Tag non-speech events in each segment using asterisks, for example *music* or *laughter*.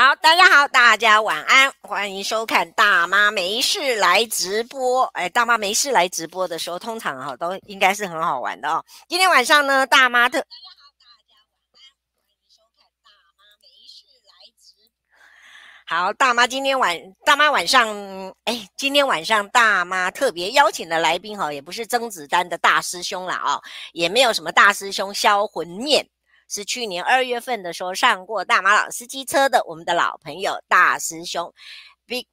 好，大家好，大家晚安，欢迎收看大妈没事来直播。哎，大妈没事来直播的时候，通常哈都应该是很好玩的哦。今天晚上呢，大妈特大家好，大家晚安，欢迎收看大妈没事来直。好，大妈今天晚大妈晚上哎，今天晚上大妈特别邀请的来宾哈，也不是甄子丹的大师兄了啊，也没有什么大师兄销魂面。是去年二月份的时候上过大马老司机车的我们的老朋友大师兄，Big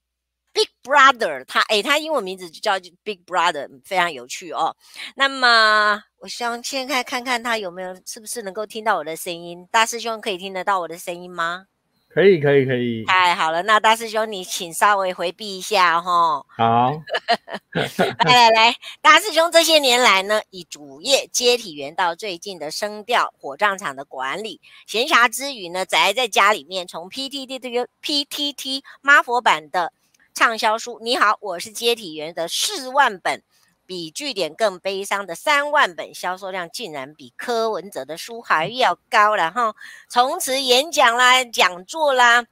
Big Brother，他诶，他英文名字就叫 Big Brother，非常有趣哦。那么我想现在看看他有没有，是不是能够听到我的声音？大师兄可以听得到我的声音吗？可以可以可以，太好了，那大师兄你请稍微回避一下哈。好，*laughs* 来来来，大师兄这些年来呢，以主业接体员到最近的声调火葬场的管理，闲暇之余呢，宅在家里面，从 PTT 这个 PTT 妈佛版的畅销书，你好，我是接体员的四万本。比据点更悲伤的三万本销售量，竟然比柯文哲的书还要高了哈！从此演讲啦、讲座啦，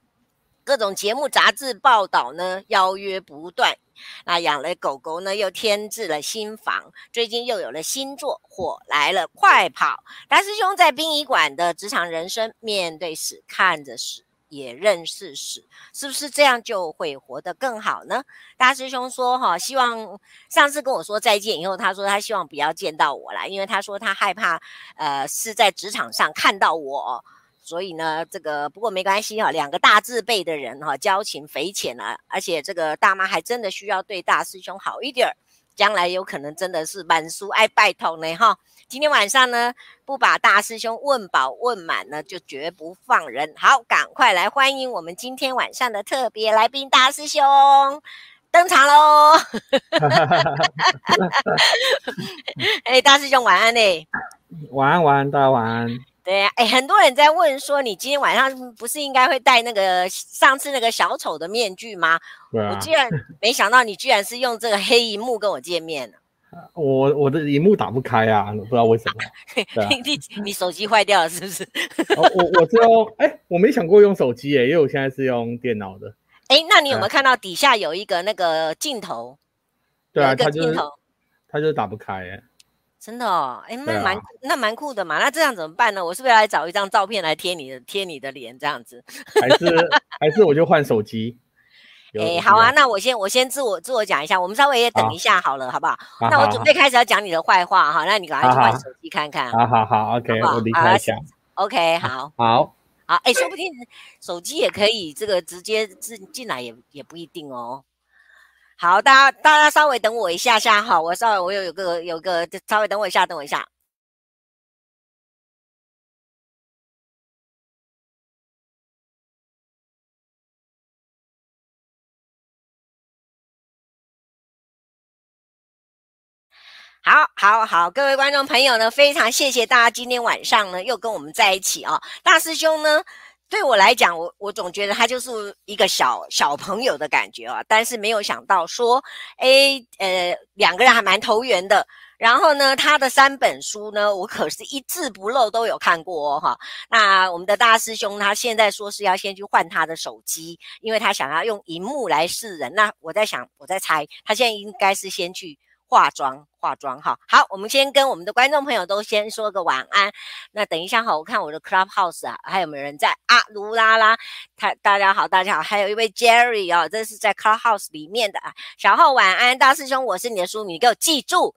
各种节目、杂志报道呢，邀约不断。那养了狗狗呢，又添置了新房，最近又有了新作，火来了，快跑！大师兄在殡仪馆的职场人生，面对死，看着死。也认识死，是不是这样就会活得更好呢？大师兄说哈，希望上次跟我说再见以后，他说他希望不要见到我了，因为他说他害怕，呃，是在职场上看到我，所以呢，这个不过没关系哈，两个大字辈的人哈，交情匪浅啊，而且这个大妈还真的需要对大师兄好一点儿。将来有可能真的是满书爱拜托呢哈！今天晚上呢，不把大师兄问饱问满呢，就绝不放人。好，赶快来欢迎我们今天晚上的特别来宾大师兄登场喽！*laughs* 哎，大师兄晚安呢！晚安，晚安，大家晚安。对呀、啊，哎，很多人在问说，你今天晚上不是应该会戴那个上次那个小丑的面具吗？对啊，我居然 *laughs* 没想到你居然是用这个黑萤幕跟我见面了。我我的萤幕打不开啊，不知道为什么。*laughs* 啊、*laughs* 你你手机坏掉了是不是？哦、我我知道，哎，我没想过用手机耶，因为我现在是用电脑的。哎，那你有没有看到底下有一个那个镜头？对啊，有一个镜头，它就是打不开耶。真的哦，哎，那蛮、啊、那蛮酷的嘛。那这样怎么办呢？我是不是要来找一张照片来贴你的贴你的脸这样子？*laughs* 还是还是我就换手机？哎，好啊，那我先我先自我自我讲一下，我们稍微也等一下好了，好，不好？那我准备开始要讲你的坏话哈，那你赶快去换手机看看。好好好，OK，我离开一下。OK，好，好，好，哎，说不定手机也可以这个直接进进来也也不一定哦。好，大家大家稍微等我一下下哈，我稍微我有有个有个稍微等我一下，等我一下。好，好，好，各位观众朋友呢，非常谢谢大家今天晚上呢又跟我们在一起啊，大师兄呢。对我来讲，我我总觉得他就是一个小小朋友的感觉啊，但是没有想到说，诶，呃，两个人还蛮投缘的。然后呢，他的三本书呢，我可是一字不漏都有看过哦，哈。那我们的大师兄他现在说是要先去换他的手机，因为他想要用荧幕来示人。那我在想，我在猜，他现在应该是先去。化妆，化妆哈。好，我们先跟我们的观众朋友都先说个晚安。那等一下哈，我看我的 Clubhouse 啊，还有没有人在啊？卢拉拉，他大家好，大家好，还有一位 Jerry 哦，这是在 Clubhouse 里面的啊。小浩晚安，大师兄，我是你的书迷，你给我记住，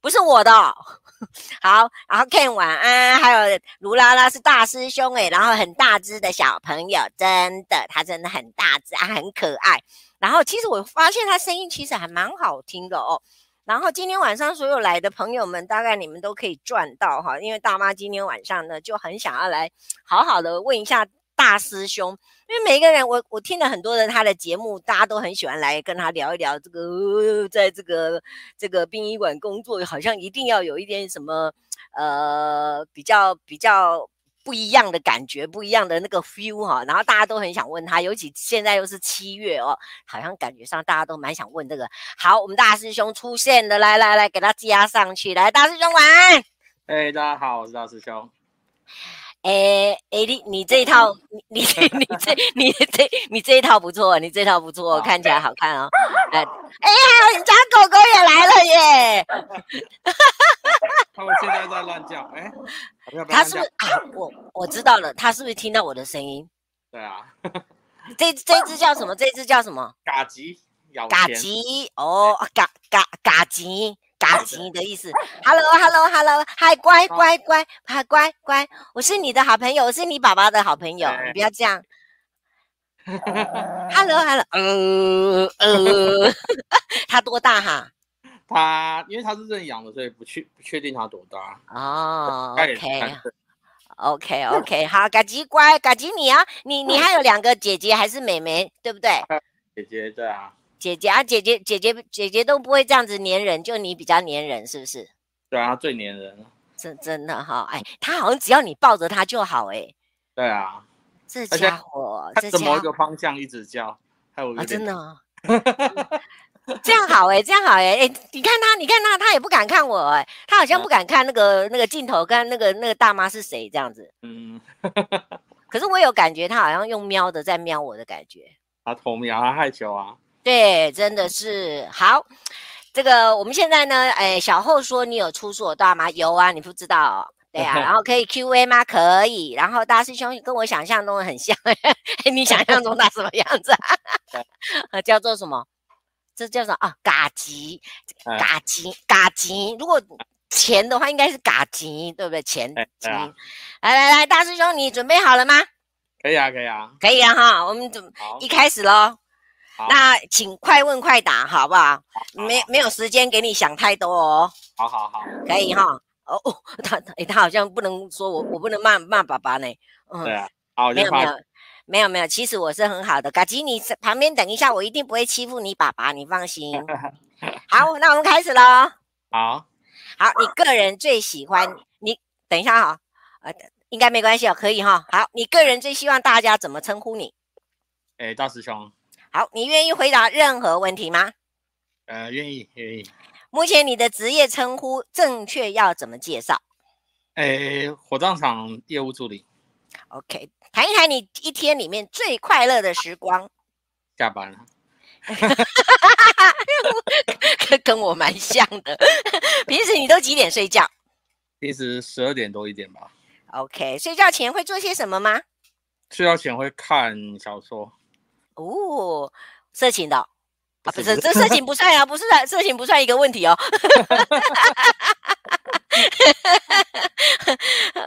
不是我的。*laughs* 好，然后 Ken 晚安，还有卢拉拉是大师兄诶，然后很大只的小朋友，真的，他真的很大只啊，很可爱。然后其实我发现他声音其实还蛮好听的哦。然后今天晚上所有来的朋友们，大概你们都可以赚到哈，因为大妈今天晚上呢就很想要来好好的问一下大师兄，因为每个人我我听了很多的他的节目，大家都很喜欢来跟他聊一聊这个，呃、在这个这个殡仪馆工作，好像一定要有一点什么呃比较比较。不一样的感觉，不一样的那个 feel 哈，然后大家都很想问他，尤其现在又是七月哦，好像感觉上大家都蛮想问这个。好，我们大师兄出现了，来来来，给他加上去，来，大师兄晚安。哎，大家好，我是大师兄。哎哎，你你这一套，你你这你这你这你这一套不错，你这一套不错，看起来好看哦。哎哎呀，你家狗狗也来了耶！*laughs* 他们现在在乱叫，哎，他是不是啊？我我知道了，他是不是听到我的声音？对啊。*laughs* 这这只叫什么？这只叫什么？嘎吉。嘎吉哦，嘎嘎嘎吉。嘎吉的意思，Hello，Hello，Hello，嗨，乖乖乖，嗨，乖乖，我是你的好朋友，我是你爸爸的好朋友，你不要这样。*laughs* Hello，Hello，呃呃，他多大哈？他因为他是认养的，所以不确不确定他多大。哦，OK，OK，OK，好，嘎吉乖，嘎吉你啊，你你还有两个姐姐还是妹妹，对不对？姐姐对啊。姐姐啊，姐姐姐姐姐姐都不会这样子黏人，就你比较黏人，是不是？对啊，最黏人。真真的哈，哎，他好像只要你抱着他就好，哎。对啊，这家伙，这怎么一个方向一直叫？还有啊，真的，这样好哎，这样好哎，哎，你看他，你看他，他也不敢看我哎，他好像不敢看那个那个镜头，跟那个那个大妈是谁这样子。嗯。*laughs* 可是我有感觉，他好像用瞄的在瞄我的感觉。他偷瞄，他害羞啊。对，真的是好。这个我们现在呢，哎，小后说你有出书，大吗？有啊，你不知道哦。对啊，*laughs* 然后可以 Q&A 吗？可以。然后大师兄跟我想象中的很像，*laughs* 你想象中他什么样子啊？*laughs* 叫做什么？这叫什么啊？嘎吉，嘎吉，嘎吉。如果钱的话，应该是嘎吉，对不对？钱吉。来来来，大师兄，你准备好了吗？可以啊，可以啊，可以啊哈。我们准一开始喽。那请快问快答，好不好？没没有时间给你想太多哦。好好好，可以哈。哦哦，*laughs* 他他他好像不能说我我不能骂骂爸爸呢。嗯，对啊。好，没有没有没有没有，其实我是很好的。嘎吉，你旁边等一下，我一定不会欺负你爸爸，你放心。*laughs* 好，那我们开始喽。好。好，你个人最喜欢你？等一下哈，呃，应该没关系哦，可以哈。好，你个人最希望大家怎么称呼你？哎，大师兄。好，你愿意回答任何问题吗？呃，愿意，愿意。目前你的职业称呼正确要怎么介绍？哎，火葬场业务助理。OK，谈一谈你一天里面最快乐的时光。下班了。*laughs* 跟我蛮像的。平时你都几点睡觉？平时十二点多一点吧。OK，睡觉前会做些什么吗？睡觉前会看小说。哦，色情的啊，不是，这色情不算啊，不是的，色情不算一个问题哦。*laughs*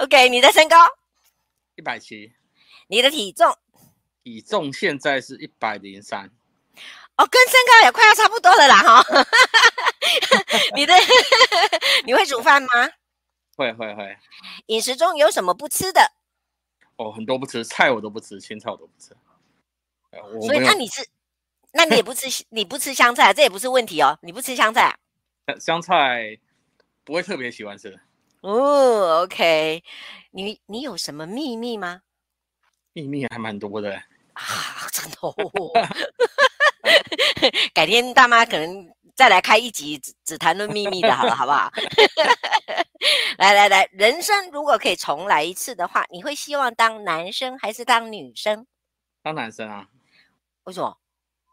OK，你的身高一百七，你的体重体重现在是一百零三，哦，跟身高也快要差不多了啦哈。*laughs* 你的 *laughs* 你会煮饭吗？会会会。饮食中有什么不吃的？哦，很多不吃，菜我都不吃，青菜我都不吃。所以那你是，那你也不吃，*laughs* 你不吃香菜，这也不是问题哦。你不吃香菜啊？香菜不会特别喜欢吃。哦，OK，你你有什么秘密吗？秘密还蛮多的啊，真的哦。*laughs* 改天大妈可能再来开一集只只谈论秘密的，好了，好不好？*laughs* 来来来，人生如果可以重来一次的话，你会希望当男生还是当女生？当男生啊。为什么？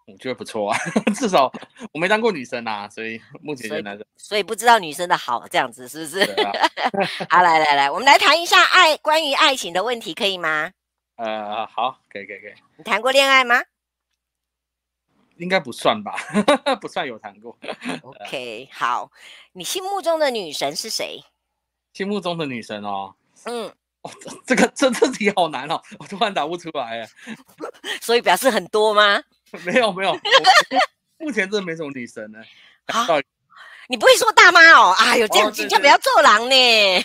我觉得不错啊，*laughs* 至少我没当过女生啊，所以目前是男生所，所以不知道女生的好，这样子是不是？啊、*laughs* 好，来来来，我们来谈一下爱，关于爱情的问题，可以吗？*laughs* 呃，好，可以可以可以。你谈过恋爱吗？应该不算吧，不算有谈过。OK，好，你心目中的女神是谁？心目中的女神哦，嗯。哦，这个这这题好难哦，我突然答不出来哎。*laughs* 所以表示很多吗？*laughs* 没有没有，目前真的没什么女神呢。啊，你不会说大妈哦？哎呦，这样子就不要做狼呢。*laughs*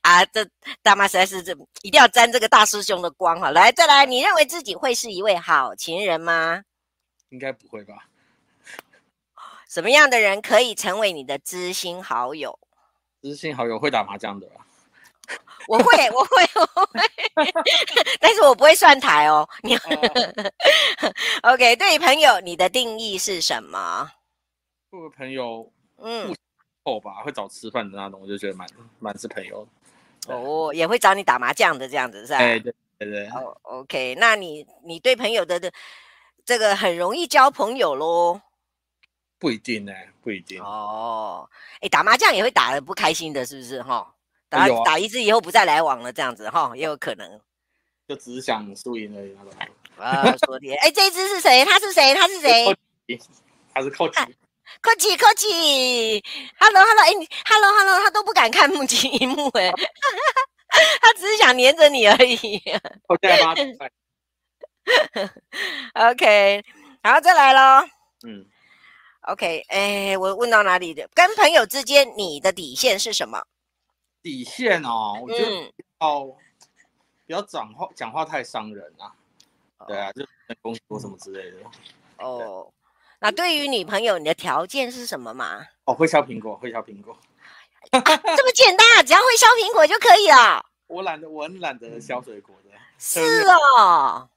啊，这大妈实在是这一定要沾这个大师兄的光哈。来，再来，你认为自己会是一位好情人吗？应该不会吧。什么样的人可以成为你的知心好友？知心好友会打麻将的，*laughs* 我会，我会，我会，*laughs* 但是我不会算台哦。你、哦、*laughs* OK，对朋友，你的定义是什么？作为朋友，嗯，后吧，会找吃饭的那种，我就觉得蛮蛮是朋友。哦，也会找你打麻将的这样子是吧？哎，对对对。哦，OK，那你你对朋友的的这个很容易交朋友喽？不一定呢，不一定。哦，哎，打麻将也会打得不开心的，是不是哈？打、打一次以后不再来往了，这样子哈，也有可能。就只是想输赢而已那种。啊，说的，哎，这一只是谁？他是谁？他是 *laughs* 谁？他是寇奇。寇奇，寇奇，Hello，Hello，哎，你，Hello，Hello，他都不敢看目前一幕，哎，*laughs* 他只是想黏着你而已。我现在帮他 OK，好，再来喽。嗯。OK，哎，我问到哪里的？跟朋友之间，你的底线是什么？底线哦，我觉得比较、嗯、比较讲话讲话太伤人啊。哦、对啊，就工作什么之类的。哦，那对于女朋友，你的条件是什么嘛？哦，会削苹果，会削苹果、啊。这么简单，只要会削苹果就可以了。我懒得，我很懒得削水果的。是哦。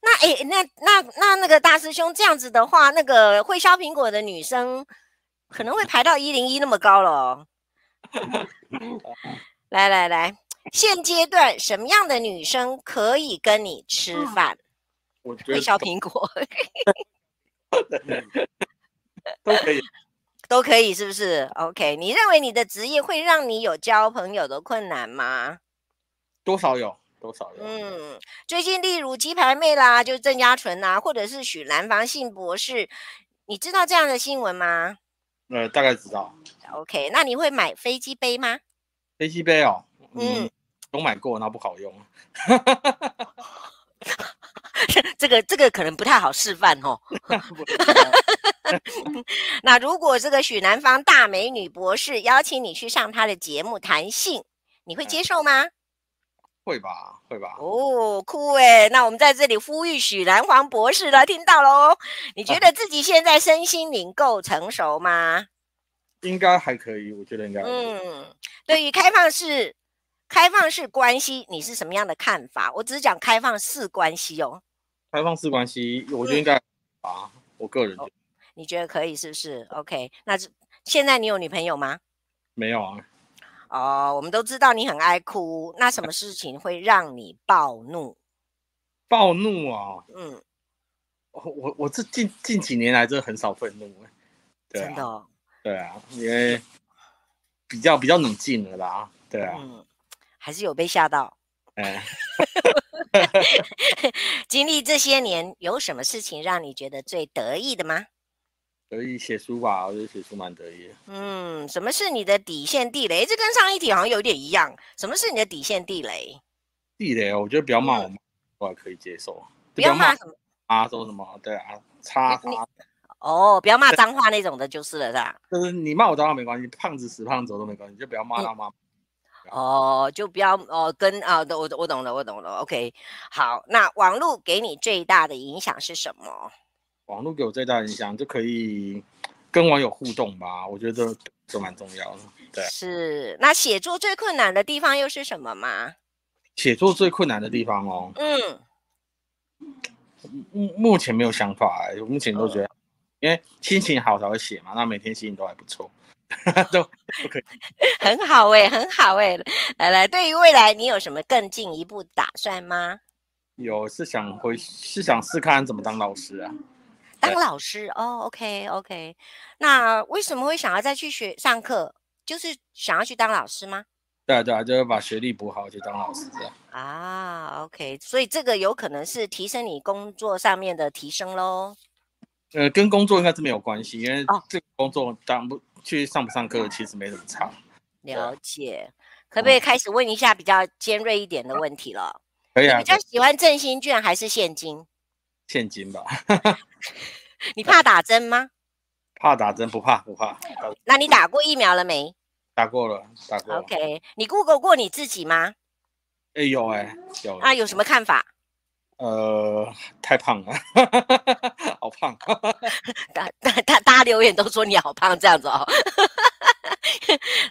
那哎，那那那那个大师兄这样子的话，那个会削苹果的女生可能会排到一零一那么高了哦。来来来，现阶段什么样的女生可以跟你吃饭？我觉得会削苹果 *laughs* 都可以，都可以，是不是？OK，你认为你的职业会让你有交朋友的困难吗？多少有。多少嗯，最近例如鸡排妹啦，就是郑家纯呐，或者是许兰芳信博士，你知道这样的新闻吗？呃，大概知道。OK，那你会买飞机杯吗？飞机杯哦，嗯，都买过，那不好用。*laughs* 这个这个可能不太好示范哦。*laughs* *laughs* 那如果这个许南芳大美女博士邀请你去上她的节目谈性，你会接受吗？嗯会吧，会吧。哦，酷哎！那我们在这里呼吁许兰黄博士了，听到喽？你觉得自己现在身心灵够成熟吗？*laughs* 应该还可以，我觉得应该。嗯，对于开放式开放式关系，你是什么样的看法？我只是讲开放式关系哦。开放式关系，我觉得应该啊，嗯、我个人觉得、哦。你觉得可以是不是？OK，那现在你有女朋友吗？没有啊。哦，我们都知道你很爱哭，那什么事情会让你暴怒？暴怒啊！嗯，我我这近近几年来真的很少愤怒，对啊，真的哦？对啊，因为比较比较冷静了啦，对啊，嗯，还是有被吓到。哎，*laughs* 经历这些年，有什么事情让你觉得最得意的吗？得意写书吧，我觉得写书蛮得意的。嗯，什么是你的底线地雷？这跟上一题好像有点一样。什么是你的底线地雷？地雷，我觉得不要骂我妈，我还可以接受。不要骂什么啊？说什么？对啊，叉叉。哦，不要骂脏话那种的，就是了，是吧？就是你骂我脏话没关系，胖子死胖子都没关系，就不要骂他妈。哦，就不要哦，跟啊，我我懂了，我懂了。OK，好，那网络给你最大的影响是什么？网络给我最大影响，就可以跟网友互动吧，我觉得都蛮重要的。对，是。那写作最困难的地方又是什么吗？写作最困难的地方哦，嗯，目目前没有想法哎，目前都觉得，哦、因为心情好才会写嘛，那每天心情都还不错，*laughs* 都都可以，*laughs* 很好哎，很好哎。来来，对于未来你有什么更进一步打算吗？有，是想回，是想试看怎么当老师啊。当老师哦，OK OK，那为什么会想要再去学上课？就是想要去当老师吗？对啊对啊，就是把学历补好就当老师这样。啊，OK，所以这个有可能是提升你工作上面的提升喽。呃，跟工作应该是没有关系，因为这个工作当不去上不上课其实没什么差。了解，可不可以开始问一下比较尖锐一点的问题了？可以啊。你比较喜欢振兴券还是现金？现金吧，你怕打针吗？*laughs* 怕打针，不怕不怕。那你打过疫苗了没？打过了，打过了。OK，你 Google 过你自己吗？哎、欸，有哎、欸，有。啊有什么看法？呃，太胖了，*laughs* 好胖。*laughs* 大大大大家留言都说你好胖，这样子哦。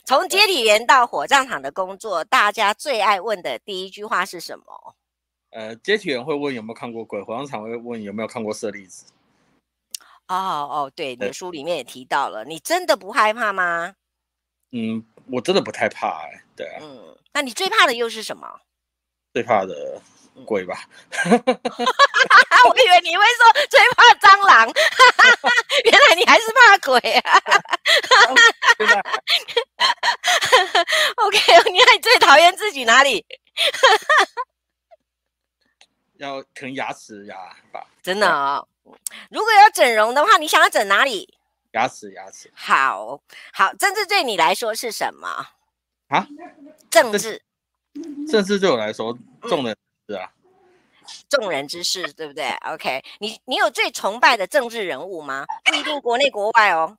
从接体员到火葬场的工作，大家最爱问的第一句话是什么？呃，接体员会问有没有看过鬼，火葬场会问有没有看过舍利子。哦哦，对，你的书里面也提到了，你真的不害怕吗？嗯，我真的不太怕哎、欸，对啊。嗯，那你最怕的又是什么？最怕的鬼吧。*laughs* 我以为你会说最怕蟑螂，*laughs* 原来你还是怕鬼啊。*laughs* OK，你看你最讨厌自己哪里？要可能牙齿牙吧。真的哦。如果要整容的话，你想要整哪里？牙齿牙齿。好好，政治对你来说是什么啊？政治。政治对我来说，众人之事啊。众人之事，对不对？OK，你你有最崇拜的政治人物吗？不一定国内国外哦。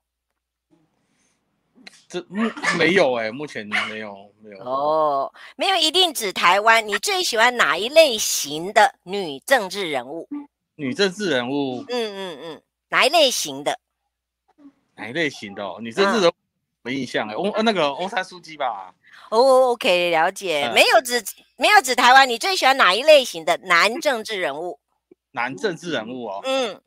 这目没有哎、欸，目前没有没有哦，没有一定指台湾。你最喜欢哪一类型的女政治人物？女政治人物，嗯嗯嗯，哪一类型的？哪一类型的？哦，女政治人物没印象哎、欸，翁、嗯、呃那个欧山书记吧。哦，OK，了解。嗯、没有指没有指台湾，你最喜欢哪一类型的男政治人物？男政治人物哦，嗯。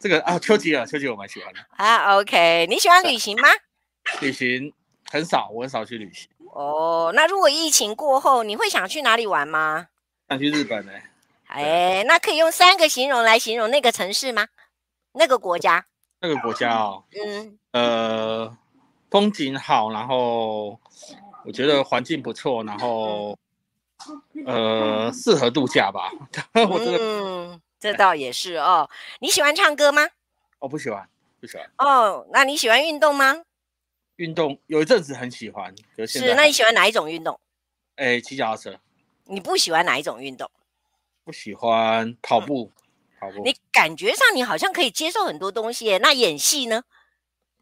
这个啊，丘吉尔，丘吉尔我蛮喜欢的啊。OK，你喜欢旅行吗？*laughs* 旅行很少，我很少去旅行。哦，那如果疫情过后，你会想去哪里玩吗？想去日本呢、*laughs* 欸。哎，那可以用三个形容来形容那个城市吗？那个国家？那个国家哦，嗯，呃，风景好，然后我觉得环境不错，然后呃，适合度假吧。*laughs* 我真的。嗯这倒也是哦。你喜欢唱歌吗？我不喜欢，不喜欢。哦，那你喜欢运动吗？运动有一阵子很喜欢，是，是。那你喜欢哪一种运动？哎，骑脚踏车。你不喜欢哪一种运动？不喜欢跑步，嗯、跑步。你感觉上你好像可以接受很多东西，那演戏呢？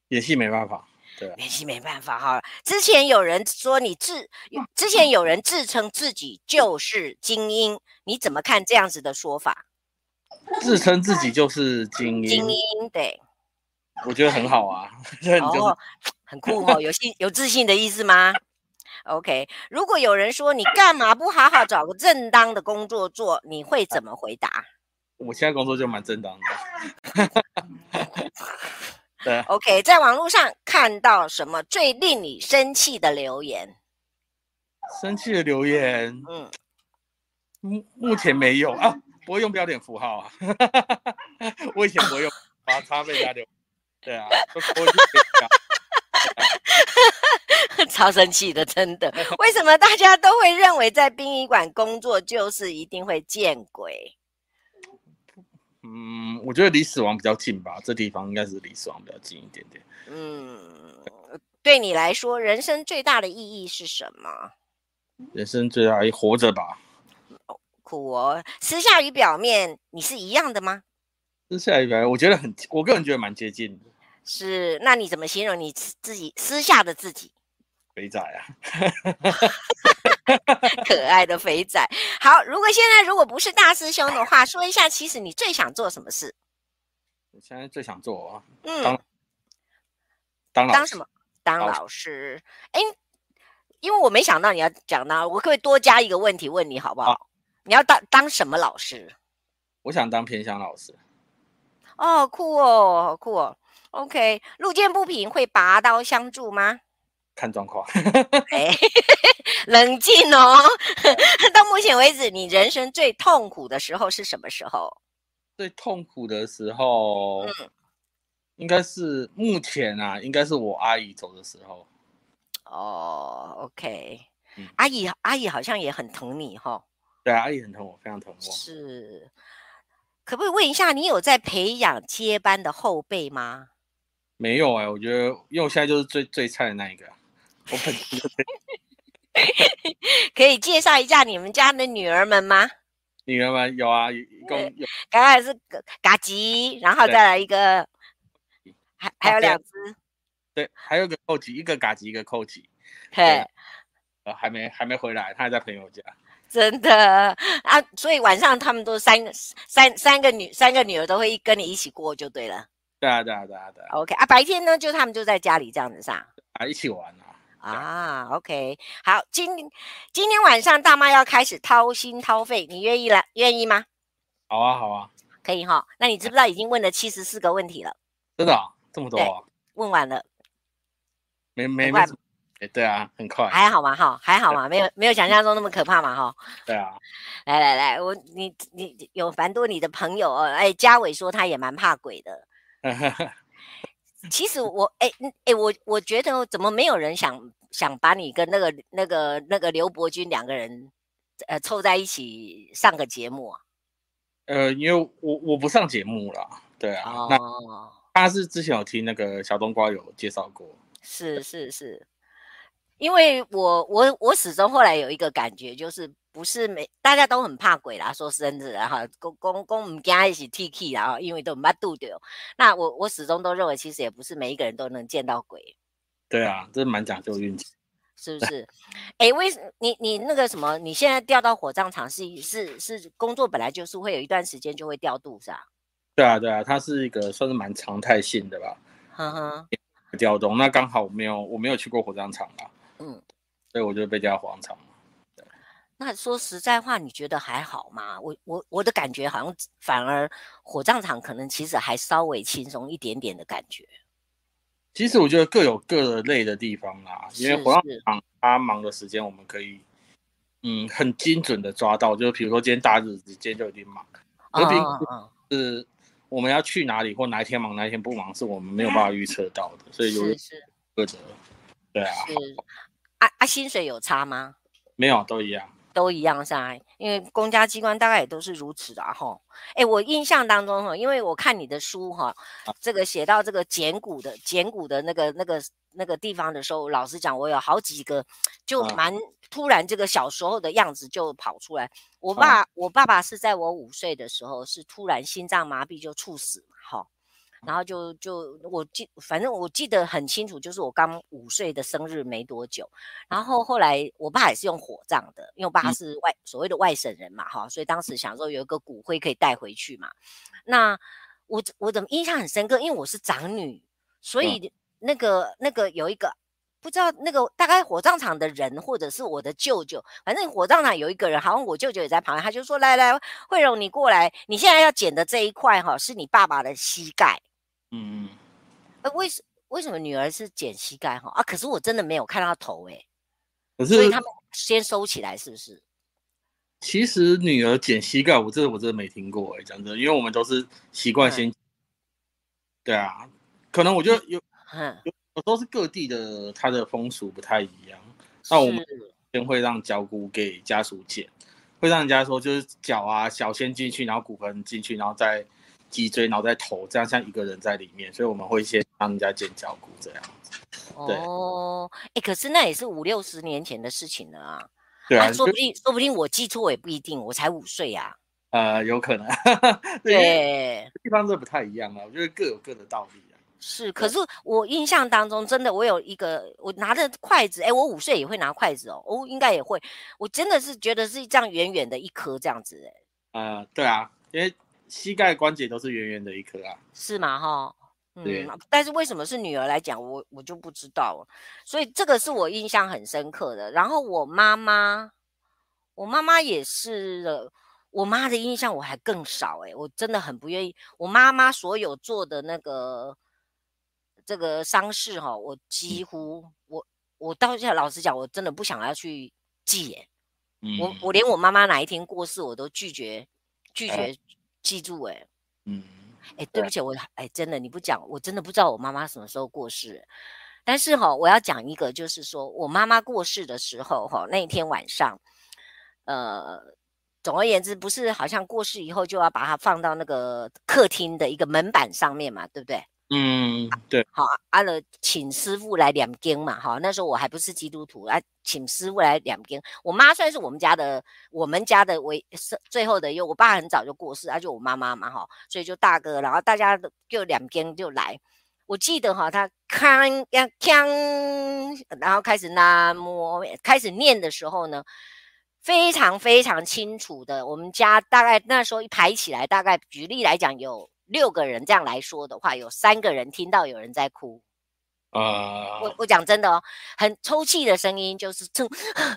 演戏没办法，对、啊，演戏没办法哈。之前有人说你自，之前有人自称自己就是精英，你怎么看这样子的说法？自称自己就是精英，精英对，我觉得很好啊，*laughs* 哦，很酷哦，有信有自信的意思吗？OK，如果有人说你干嘛不好好找个正当的工作做，你会怎么回答？*laughs* 我现在工作就蛮正当的。*laughs* 对，OK，在网络上看到什么最令你生气的留言？生气的留言，嗯，目目前没有啊。不会用标点符号啊！*laughs* 我以前不会用，把它被加留。对啊，*laughs* 超生气的，真的。为什么大家都会认为在殡仪馆工作就是一定会见鬼？*laughs* 嗯，我觉得离死亡比较近吧，这地方应该是离死亡比较近一点点。嗯，对你来说，人生最大的意义是什么？人生最大意义活着吧。苦哦，私下与表面你是一样的吗？私下与表面，我觉得很，我个人觉得蛮接近的。是，那你怎么形容你自己私下的自己？肥仔啊 *laughs* *laughs* 可爱的肥仔。好，如果现在如果不是大师兄的话，说一下，其实你最想做什么事？我现在最想做啊，嗯，当当当什么？当老师。哎，因为我没想到你要讲呢，我可不可以多加一个问题问你好不好？啊你要当当什么老师？我想当偏乡老师。哦，酷哦，好酷哦。OK，路见不平会拔刀相助吗？看状况。哎，*laughs* 冷静哦。*laughs* 到目前为止，你人生最痛苦的时候是什么时候？最痛苦的时候，嗯，应该是目前啊，应该是我阿姨走的时候。哦，OK，嗯，阿姨，阿姨好像也很疼你哈，哦。对啊，阿姨很疼我，非常疼我。是，可不可以问一下，你有在培养接班的后辈吗？没有哎、欸，我觉得，因为我现在就是最最菜的那一个。我本身就 *laughs* 可以介绍一下你们家的女儿们吗？女儿们有啊，一共有。刚开始是嘎吉，然后再来一个，还还有两只。对，还有个扣吉，一个嘎吉，一个扣吉。对，呃，还没还没回来，他还在朋友家。真的啊，所以晚上他们都三个三三个女三个女儿都会跟你一起过就对了。对啊对啊对啊对啊。OK 啊，白天呢就他们就在家里这样子上啊，一起玩啊。啊，OK，好，今今天晚上大妈要开始掏心掏肺，你愿意了愿意吗？好啊好啊，可以哈。那你知不知道已经问了七十四个问题了？真的啊，这么多啊？问完了。没没没，哎，对啊，很快，还好嘛，哈，还好嘛，没有没有想象中那么可怕嘛，哈。*laughs* 对啊，来来来，我你你有蛮多你的朋友哦，哎，嘉伟说他也蛮怕鬼的。其实我 *laughs* 哎哎，我我觉得怎么没有人想想把你跟那个那个那个刘伯君两个人呃凑在一起上个节目啊？呃，因为我我不上节目啦，对啊。哦。那他是之前有听那个小冬瓜有介绍过。是是是，因为我我我始终后来有一个感觉，就是不是每大家都很怕鬼啦，说真的哈，公公公唔惊一起 T K 啦，因为都没度丢。那我我始终都认为，其实也不是每一个人都能见到鬼。对啊，这蛮讲究运气，*laughs* 是不是？哎，为什你你那个什么？你现在调到火葬场是是是工作本来就是会有一段时间就会调度是吧？对啊对啊，它是一个算是蛮常态性的吧。呵呵。调动，那刚好我没有我没有去过火葬场啊，嗯，所以我就被调火葬场。那说实在话，你觉得还好吗？我我我的感觉好像反而火葬场可能其实还稍微轻松一点点的感觉。其实我觉得各有各的累的地方啦，因为火葬场他忙的时间我们可以嗯很精准的抓到，就比如说今天大日子，今天就一定忙，而并不是。我们要去哪里，或哪一天忙，哪一天不忙，是我们没有办法预测到的，所以有各自，对啊。是啊啊，薪水有差吗？没有，都一样，都一样噻。因为公家机关大概也都是如此的哈。哎，我印象当中哈，因为我看你的书哈，这个写到这个简骨的简骨的那个那个那个地方的时候，老实讲，我有好几个就蛮突然，这个小时候的样子就跑出来。我爸，啊、我爸爸是在我五岁的时候，是突然心脏麻痹就猝死嘛，哈，然后就就我记，反正我记得很清楚，就是我刚五岁的生日没多久，然后后来我爸也是用火葬的，因为我爸是外、嗯、所谓的外省人嘛，哈，所以当时想说有一个骨灰可以带回去嘛，那我我怎么印象很深刻，因为我是长女，所以那个、嗯、那个有一个。不知道那个大概火葬场的人，或者是我的舅舅，反正火葬场有一个人，好像我舅舅也在旁边，他就说：“来来，慧荣你过来，你现在要捡的这一块哈，是你爸爸的膝盖。”嗯嗯。呃，为什为什么女儿是捡膝盖哈？啊，可是我真的没有看到头哎。可是。所以他们先收起来是不是？其实女儿捡膝盖，我这我真的没听过哎，讲真的，因为我们都是习惯先。嗯、对啊，可能我觉得有。嗯。都是各地的，它的风俗不太一样。那我们先会让脚骨给家属捡，会让人家说就是脚啊，脚先进去，然后骨盆进去，然后再脊椎，然后再头，这样像一个人在里面。所以我们会先让人家剪脚骨这样子。对哦，哎、欸，可是那也是五六十年前的事情了啊。对啊，啊说不定说不定我记错也不一定，我才五岁啊。呃，有可能。*laughs* 对，对地方这不太一样啊，我觉得各有各的道理。是，可是我印象当中，真的，我有一个，我拿着筷子，哎，我五岁也会拿筷子哦，哦应该也会，我真的是觉得是这样圆圆的一颗这样子，哎，呃，对啊，因为膝盖关节都是圆圆的一颗啊，是吗？哈，嗯，对但是为什么是女儿来讲，我我就不知道了，所以这个是我印象很深刻的。然后我妈妈，我妈妈也是，我妈的印象我还更少，哎，我真的很不愿意，我妈妈所有做的那个。这个丧事哈，我几乎我我到现在老实讲，我真的不想要去记耶。嗯，我我连我妈妈哪一天过世，我都拒绝拒绝记住哎。嗯，哎，对不起，我哎真的你不讲，我真的不知道我妈妈什么时候过世。但是哈，我要讲一个，就是说我妈妈过世的时候哈，那一天晚上，呃，总而言之，不是好像过世以后就要把它放到那个客厅的一个门板上面嘛，对不对？嗯，对，好，阿、啊、了，请师傅来两经嘛，哈，那时候我还不是基督徒，啊，请师傅来两经。我妈算是我们家的，我们家的唯是最后的，因为我爸很早就过世，啊，就我妈妈嘛，哈，所以就大哥，然后大家就两经就来。我记得哈，他康呀锵，然后开始南无，开始念的时候呢，非常非常清楚的，我们家大概那时候一排起来，大概举例来讲有。六个人这样来说的话，有三个人听到有人在哭。啊、uh，我我讲真的哦，很抽泣的声音，就是这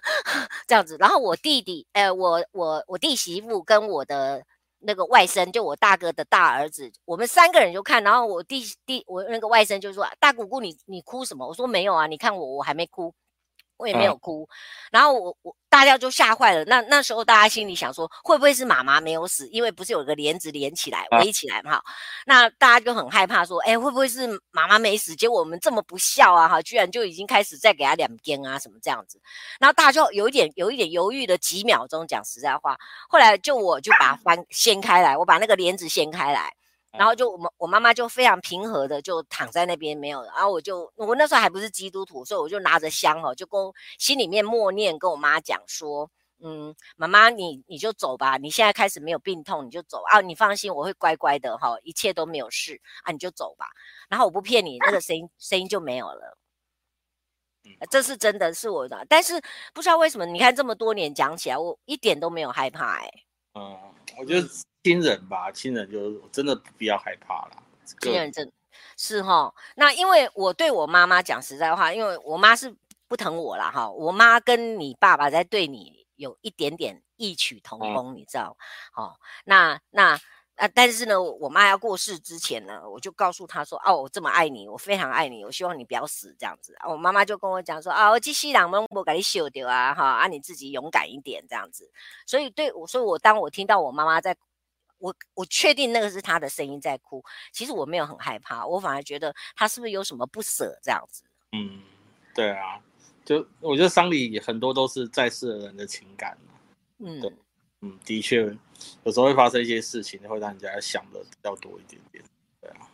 *laughs* 这样子。然后我弟弟，呃，我我我弟媳妇跟我的那个外甥，就我大哥的大儿子，我们三个人就看，然后我弟弟我那个外甥就说：“大姑姑，你你哭什么？”我说：“没有啊，你看我我还没哭。”我也没有哭，嗯、然后我我大家就吓坏了。那那时候大家心里想说，会不会是妈妈没有死？因为不是有个帘子连起来围起来嘛？哈，那大家就很害怕，说，哎，会不会是妈妈没死？结果我们这么不孝啊，哈，居然就已经开始再给他两根啊，什么这样子。然后大家就有一点有一点犹豫了几秒钟，讲实在话，后来就我就把它翻 *clears throat* 掀开来，我把那个帘子掀开来。然后就我们我妈妈就非常平和的就躺在那边没有，然后我就我那时候还不是基督徒，所以我就拿着香哈，就跟心里面默念跟我妈讲说，嗯，妈妈你你就走吧，你现在开始没有病痛，你就走啊，你放心，我会乖乖的哈，一切都没有事啊，你就走吧。然后我不骗你，那个声音声音就没有了，这是真的是我的，但是不知道为什么，你看这么多年讲起来，我一点都没有害怕哎、欸。嗯，我觉得。亲人吧，亲人就真的不必要害怕了。亲人真是哈，那因为我对我妈妈讲实在话，因为我妈是不疼我啦哈。我妈跟你爸爸在对你有一点点异曲同工，嗯、你知道？哦，那那那，但是呢，我妈要过世之前呢，我就告诉她说：“哦，我这么爱你，我非常爱你，我希望你不要死这样子。”啊，我妈妈就跟我讲说：“啊，我继续让门我给你修掉啊，哈，啊，你自己勇敢一点这样子。”所以对我，所以我当我听到我妈妈在。我我确定那个是他的声音在哭，其实我没有很害怕，我反而觉得他是不是有什么不舍这样子。嗯，对啊，就我觉得丧礼很多都是在世的人的情感。嗯，对，嗯，的确，有时候会发生一些事情，会让人家想的比较多一点点。对啊，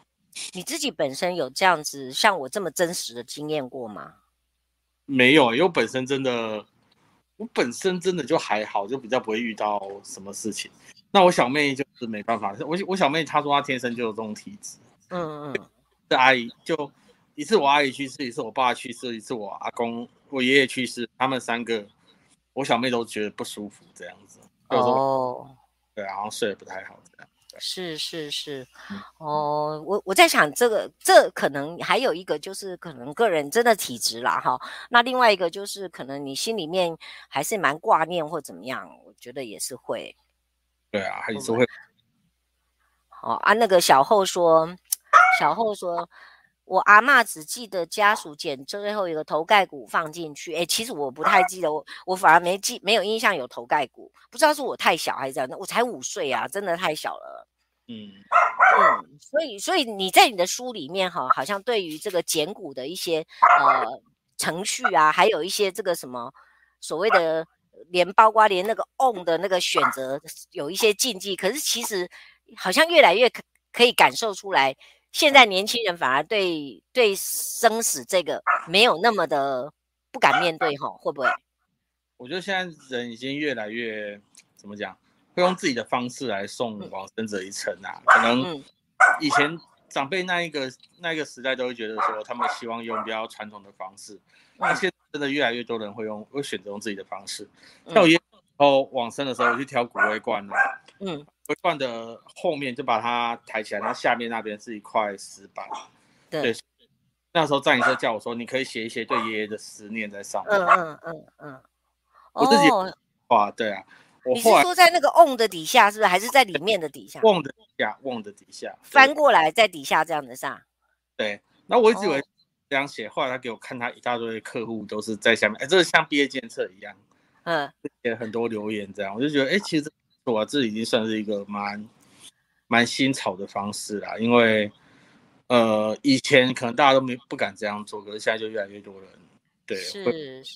你自己本身有这样子像我这么真实的经验过吗？没有，因为我本身真的，我本身真的就还好，就比较不会遇到什么事情。那我小妹就是没办法，我我小妹她说她天生就有这种体质，嗯嗯，这阿姨就一次我阿姨去世，一次我爸去世，一次我阿公我爷爷去世，他们三个我小妹都觉得不舒服这样子，哦，对，然后睡得不太好这样，是是是，哦，我我在想这个这可能还有一个就是可能个人真的体质啦哈，那另外一个就是可能你心里面还是蛮挂念或怎么样，我觉得也是会。对啊，还是会。好啊，那个小后说，小后说，我阿嬷只记得家属捡最后一个头盖骨放进去。哎，其实我不太记得，我我反而没记，没有印象有头盖骨，不知道是我太小还是怎样。我才五岁啊，真的太小了。嗯嗯，所以所以你在你的书里面哈，好像对于这个捡骨的一些呃程序啊，还有一些这个什么所谓的。连包括连那个 on 的那个选择有一些禁忌，可是其实好像越来越可可以感受出来，现在年轻人反而对对生死这个没有那么的不敢面对哈，会不会？我觉得现在人已经越来越怎么讲，会用自己的方式来送往生者一程啊。可能以前长辈那一个那一个时代都会觉得说，他们希望用比较传统的方式，那现在真的越来越多人会用，会选择用自己的方式。像我爷爷哦往生的时候，我去挑骨灰罐了。嗯，骨灰罐的后面就把它抬起来，然后下面那边是一块石板。对，对，那时候在你这叫我说，你可以写一些对爷爷的思念在上面。嗯嗯嗯嗯。我自己哇，对啊。你是说在那个瓮的底下，是不是？还是在里面的底下？瓮的底下，瓮的底下。翻过来在底下这样子上。对，那我一直以为。这样写，后来他给我看，他一大堆客户都是在下面，哎，这个像毕业监测一样，嗯，写很多留言这样，我就觉得，哎，其实我这已经算是一个蛮蛮新潮的方式啦，因为呃，以前可能大家都没不敢这样做，可是现在就越来越多人，对，是会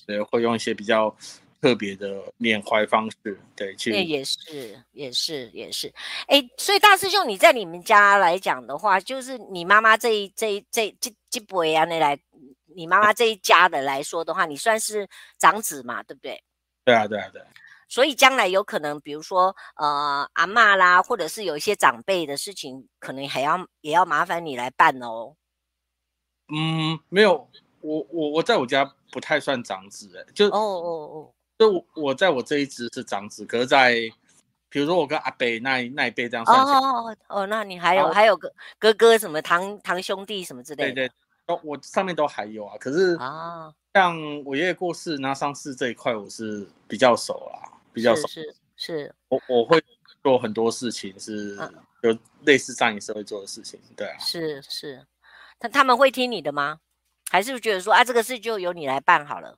对会用一些比较特别的缅怀方式，对，其实也是也是也是，哎，所以大师兄你在你们家来讲的话，就是你妈妈这一这一这这。基不维啊，那来你妈妈这一家的来说的话，你算是长子嘛，对不对？对啊，对啊，对。所以将来有可能，比如说呃阿妈啦，或者是有一些长辈的事情，可能还要也要麻烦你来办哦。嗯，没有，我我我在我家不太算长子哎，就哦哦哦，就我我在我这一支是长子，可是在。比如说我跟阿伯那一那一辈这样算起来哦哦，那你还有还有个哥哥什么堂堂兄弟什么之类的，对对，都我上面都还有啊。可是啊，像我爷爷过世，那丧事这一块我是比较熟啦，比较熟。是是，我我会做很多事情是有类似上一社会做的事情，对啊，是是，他他们会听你的吗？还是觉得说啊，这个事就由你来办好了？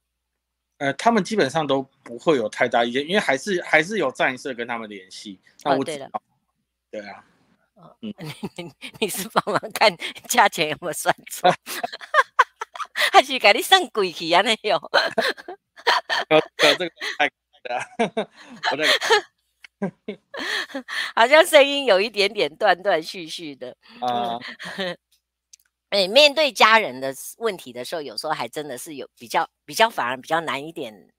呃，他们基本上都不会有太大意见，因为还是还是有战社跟他们联系。那我，哦、对，对啊，嗯，*laughs* 你你你是帮忙看价钱有没有算错，*laughs* 还是给你算贵去啊？那有？*laughs* 呃，这个太对啊，我那个好像声音有一点点断断续续的啊。呃哎，面对家人的问题的时候，有时候还真的是有比较比较反而比较难一点，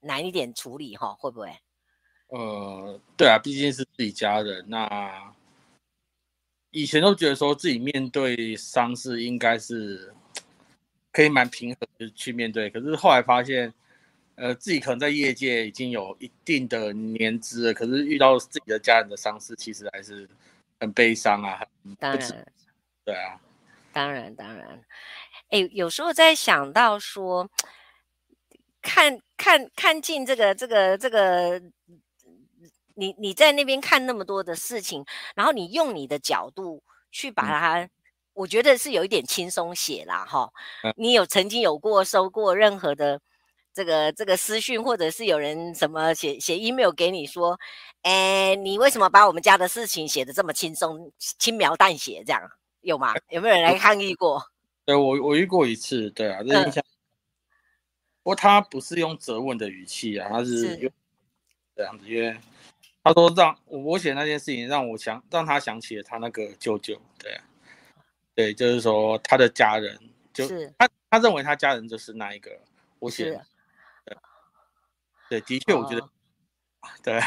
难一点处理哈，会不会？呃，对啊，毕竟是自己家人，那以前都觉得说自己面对丧事应该是可以蛮平和的去面对，可是后来发现，呃，自己可能在业界已经有一定的年资了，可是遇到自己的家人的丧事，其实还是很悲伤啊，很当然，对啊。当然，当然，哎，有时候在想到说，看看看尽这个这个这个，你你在那边看那么多的事情，然后你用你的角度去把它，嗯、我觉得是有一点轻松写啦，哈。你有曾经有过收过任何的这个这个私讯，或者是有人什么写写 email 给你说，哎，你为什么把我们家的事情写的这么轻松，轻描淡写这样？有吗？有没有人来抗议过？*laughs* 对，我我遇过一次，对啊，这印象。不过他不是用责问的语气啊，他是用这样子，因为他说让我写那件事情，让我想让他想起了他那个舅舅，对啊，对，就是说他的家人，就是他他认为他家人就是那一个我写对，的确，我觉得，对，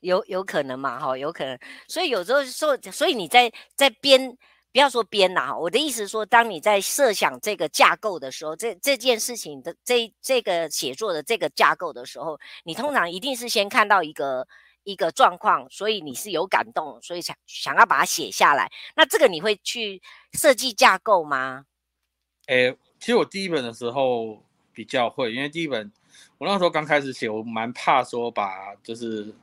有有可能嘛，哈，有可能，所以有时候说，所以你在在编。不要说编了哈，我的意思是说，当你在设想这个架构的时候，这这件事情的这这个写作的这个架构的时候，你通常一定是先看到一个一个状况，所以你是有感动，所以想想要把它写下来。那这个你会去设计架构吗？诶，其实我第一本的时候比较会，因为第一本我那时候刚开始写，我蛮怕说把就是。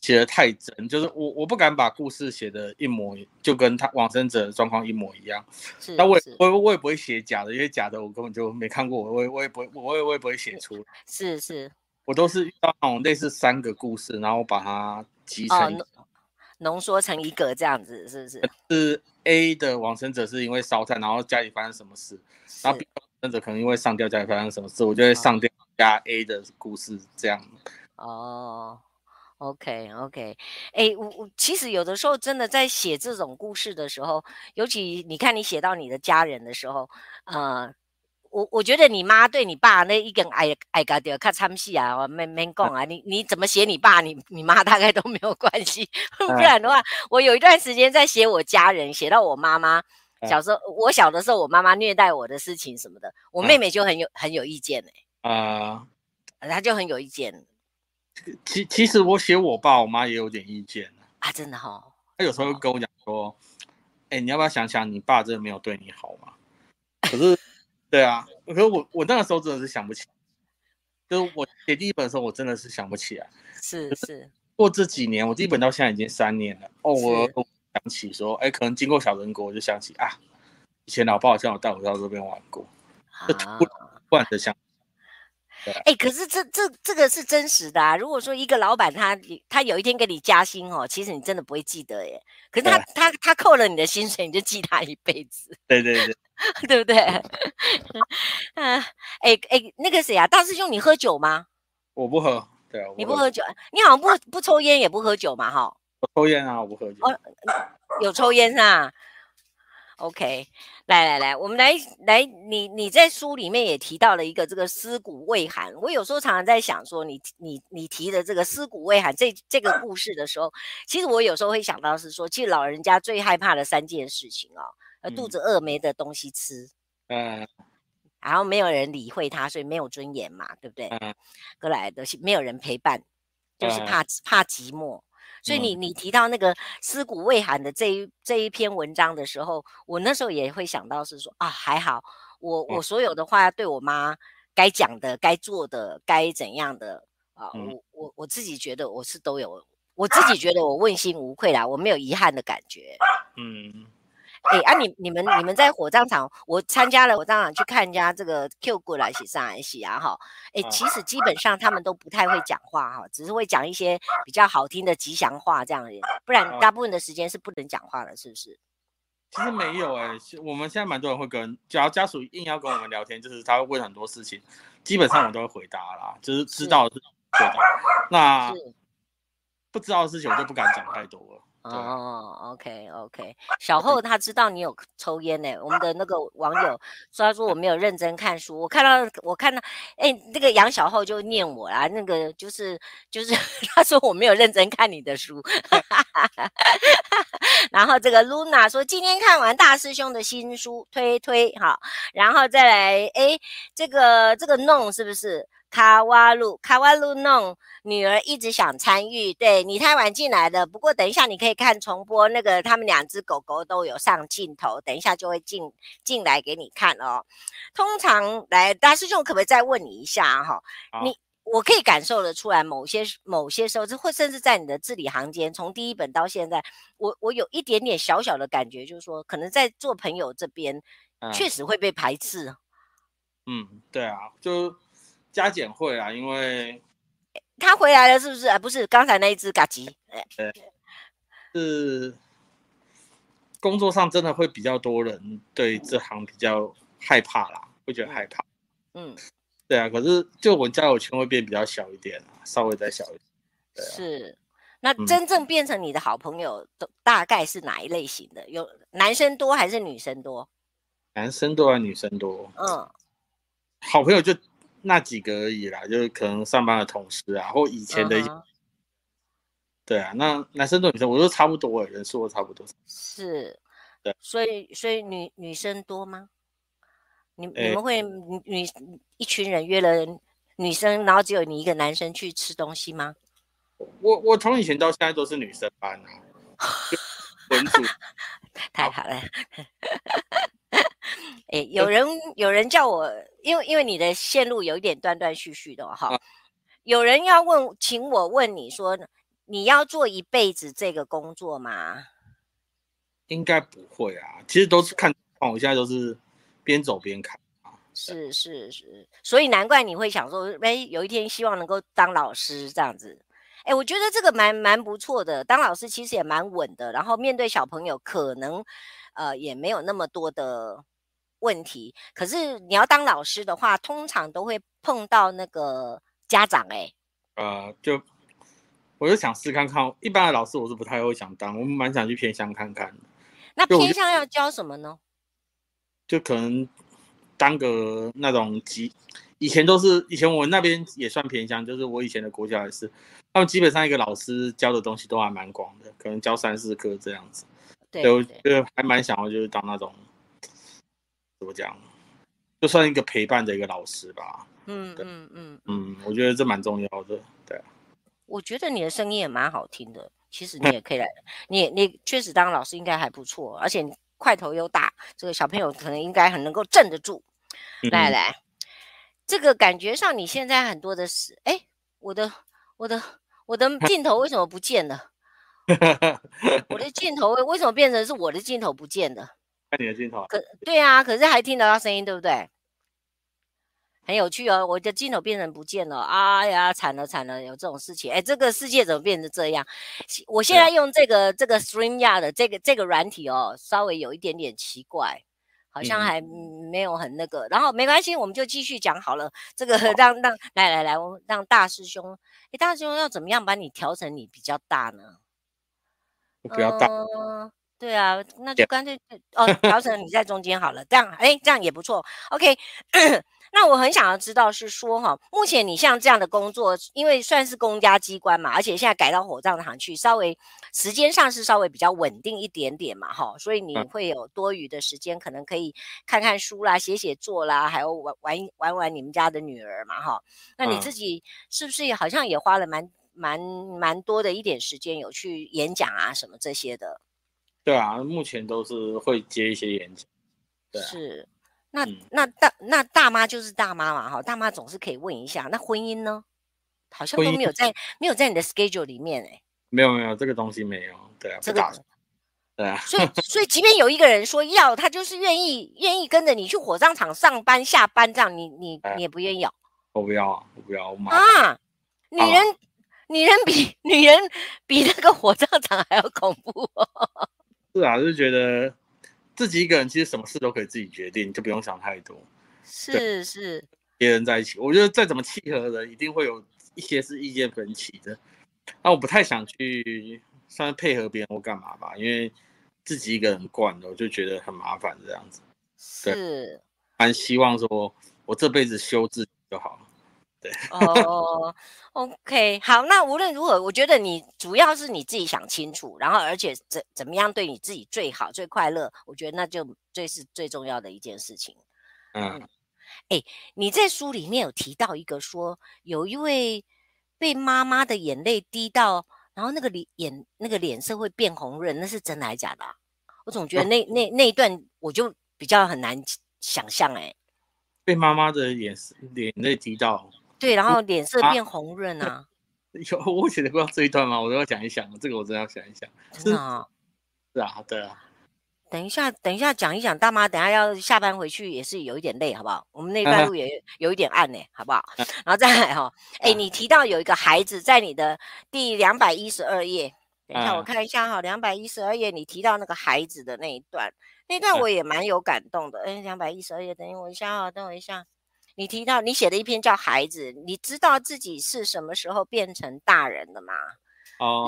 写的太真，就是我我不敢把故事写的一模，就跟他往生者的状况一模一样。是，那我也我我也不会写假的，因为假的我根本就没看过，我也我也不会，我也我也不会写出来。是是，我都是遇到那种类似三个故事，然后把它集成浓缩成一个这样子，是不是？是 A 的往生者是因为烧炭，然后家里发生什么事，然后 B 往生者可能因为上吊家里发生什么事，我就会上吊加 A 的故事这样。哦。OK，OK，哎，我我其实有的时候真的在写这种故事的时候，尤其你看你写到你的家人的时候，呃，我我觉得你妈对你爸那一根矮矮嘎掉看参戏啊，没没讲啊，你你怎么写你爸，你你妈大概都没有关系，*laughs* 不然的话，我有一段时间在写我家人，写到我妈妈小时候，我小的时候我妈妈虐待我的事情什么的，我妹妹就很有很有意见哎，啊，她就很有意见。其其实我写我爸我妈也有点意见啊，真的哈、哦。他有时候会跟我讲说，哎、欸，你要不要想想，你爸真的没有对你好吗？*laughs* 可是，对啊，可是我我那个时候真的是想不起，就是我写第一本的时候，我真的是想不起来。是是。过这几年，我第一本到现在已经三年了。哦，我想起说，哎、欸，可能经过小人国，我就想起啊，以前老爸好像有带我到这边玩过，就突然的想。哎、欸，可是这这这个是真实的啊！如果说一个老板他他有一天给你加薪哦，其实你真的不会记得耶。可是他他他扣了你的薪水，你就记他一辈子。对对对，*laughs* 对不对？嗯，*laughs* 哎哎，那个谁啊，大师兄，你喝酒吗？我不喝，对啊，你不喝酒，你好像不不抽烟也不喝酒嘛，哈。我抽烟啊，我不喝酒。哦，有抽烟是吧？OK，来来来，我们来来，你你在书里面也提到了一个这个尸骨未寒。我有时候常常在想说你，你你你提的这个尸骨未寒这这个故事的时候，其实我有时候会想到是说，其实老人家最害怕的三件事情哦，呃，肚子饿没的东西吃，嗯，然后没有人理会他，所以没有尊严嘛，对不对？嗯，过来的是没有人陪伴，就是怕怕寂寞。所以你你提到那个尸骨未寒的这一这一篇文章的时候，我那时候也会想到是说啊，还好我我所有的话对我妈该讲的、该做的、该怎样的啊，我我我自己觉得我是都有我自己觉得我问心无愧啦，我没有遗憾的感觉。嗯。哎、欸、啊你，你你们你们在火葬场，我参加了火葬场去看人家这个 Q 过来洗上来洗啊哈。哎、欸，其实基本上他们都不太会讲话哈，只是会讲一些比较好听的吉祥话这样的，不然大部分的时间是不能讲话的，是不是？其实没有哎、欸，我们现在蛮多人会跟，只要家属硬要跟我们聊天，就是他会问很多事情，基本上我都会回答啦，就是知道的是回答，那不知道的事情我就不敢讲太多了。哦，OK OK，小厚他知道你有抽烟呢。我们的那个网友说，他说我没有认真看书，我看到我看到，哎，那个杨小厚就念我啦，那个就是就是 *laughs* 他说我没有认真看你的书，*laughs* 然后这个 Luna 说今天看完大师兄的新书，推推哈，然后再来，哎，这个这个弄是不是？卡瓦鲁，卡瓦鲁弄，女儿一直想参与，对，你太晚进来的，不过等一下你可以看重播，那个他们两只狗狗都有上镜头，等一下就会进进来给你看哦。通常来大师兄可不可以再问你一下哈、哦？你我可以感受得出来，某些某些时候，这会甚至在你的字里行间，从第一本到现在，我我有一点点小小的感觉，就是说，可能在做朋友这边，确实会被排斥。嗯，对啊，就。加减会啊，因为他回来了，是不是？啊，不是，刚才那一只嘎吉，对，是工作上真的会比较多人对这行比较害怕啦，会觉得害怕。嗯，对啊，可是就我交友圈会变比较小一点啊，稍微再小一点。对啊，是，那真正变成你的好朋友都大概是哪一类型的？有男生多还是女生多？男生多还是女生多？嗯，好朋友就。那几个而已啦，就是可能上班的同事啊，或以前的一些，uh -huh. 对啊，那男生多女生，我都差不多，人数都差不多。是，对，所以所以女女生多吗？你、欸、你们会女一群人约了女生，然后只有你一个男生去吃东西吗？我我从以前到现在都是女生班啊，*laughs* 文组，太好了。*laughs* 哎、欸，有人有人叫我，因为因为你的线路有一点断断续续的哈、啊，有人要问，请我问你说，你要做一辈子这个工作吗？应该不会啊，其实都是看，我现在都是边走边看啊。是是是，所以难怪你会想说，哎、欸，有一天希望能够当老师这样子。哎、欸，我觉得这个蛮蛮不错的，当老师其实也蛮稳的，然后面对小朋友可能呃也没有那么多的。问题，可是你要当老师的话，通常都会碰到那个家长哎、欸。呃，就我就想试看看，一般的老师我是不太会想当，我蛮想去偏乡看看。那偏乡要教什么呢？就，可能当个那种级，以前都是以前我那边也算偏乡，就是我以前的国家也是，他们基本上一个老师教的东西都还蛮广的，可能教三四科这样子。对，我觉得还蛮想要就是当那种。怎么讲？就算一个陪伴的一个老师吧。嗯嗯嗯嗯，我觉得这蛮重要的。对啊，我觉得你的声音也蛮好听的。其实你也可以来，*laughs* 你你确实当老师应该还不错，而且块头又大，这个小朋友可能应该很能够镇得住。嗯、来来，这个感觉上你现在很多的是，哎，我的我的我的 *laughs* 镜头为什么不见了？*laughs* 我的镜头为什么变成是我的镜头不见了？看你的镜头，可对啊，可是还听得到声音，对不对？很有趣哦，我的镜头变成不见了，哎呀，惨了惨了，有这种事情，哎，这个世界怎么变成这样？我现在用这个这个 StreamYard 的这个这个软体哦，稍微有一点点奇怪，好像还没有很那个，嗯、然后没关系，我们就继续讲好了。这个 *laughs* 让让来来来，我们让大师兄，哎，大师兄要怎么样把你调成你比较大呢？比较大。呃对啊，那就干脆哦，调成你在中间好了，这样哎，这样也不错。OK，*clears throat* 那我很想要知道是说哈，目前你像这样的工作，因为算是公家机关嘛，而且现在改到火葬场去，稍微时间上是稍微比较稳定一点点嘛，哈，所以你会有多余的时间，可能可以看看书啦、写写作啦，还有玩玩玩玩你们家的女儿嘛，哈。那你自己是不是也好像也花了蛮蛮蛮多的一点时间，有去演讲啊什么这些的？对啊，目前都是会接一些演讲。对啊，是，那、嗯、那大那大妈就是大妈嘛，哈，大妈总是可以问一下。那婚姻呢？好像都没有在没有在你的 schedule 里面哎。没有没有，这个东西没有。对啊，这个对啊。所以所以，即便有一个人说要，他就是愿意愿意跟着你去火葬场上班下班这样，你你你也不愿意哦？我不要啊，我不要，我妈啊，女人女人比 *laughs* 女人比那个火葬场还要恐怖哦。是啊，就觉得自己一个人其实什么事都可以自己决定，就不用想太多。是是，别人在一起，我觉得再怎么契合的人，一定会有一些是意见分歧的。那我不太想去算是配合别人或干嘛吧，因为自己一个人惯了，我就觉得很麻烦这样子。是，蛮希望说我这辈子修自己就好了。对。哦，OK，好，那无论如何，我觉得你主要是你自己想清楚，然后而且怎怎么样对你自己最好、最快乐，我觉得那就最是最重要的一件事情。嗯。哎，你在书里面有提到一个说，有一位被妈妈的眼泪滴到，然后那个脸眼那个脸色会变红润，那是真的还是假的啊？我总觉得那那那一段我就比较很难想象哎。被妈妈的眼眼泪滴到，对，然后脸色变红润啊。*laughs* 有我写的过这一段吗？我都要讲一想，这个我真的要想一想。真的啊？*laughs* 是啊，对啊。等一下，等一下讲一讲，大妈，等下要下班回去也是有一点累，好不好？我们那段 *laughs* 路也有一点暗呢，好不好？然后再来哈，哎，你提到有一个孩子在你的第两百一十二页，等一下我看一下哈，两百一十二页你提到那个孩子的那一段，那段我也蛮有感动的。哎，两百一十二页，等我一下啊，等我一下。你提到你写的一篇叫《孩子》，你知道自己是什么时候变成大人的吗？哦，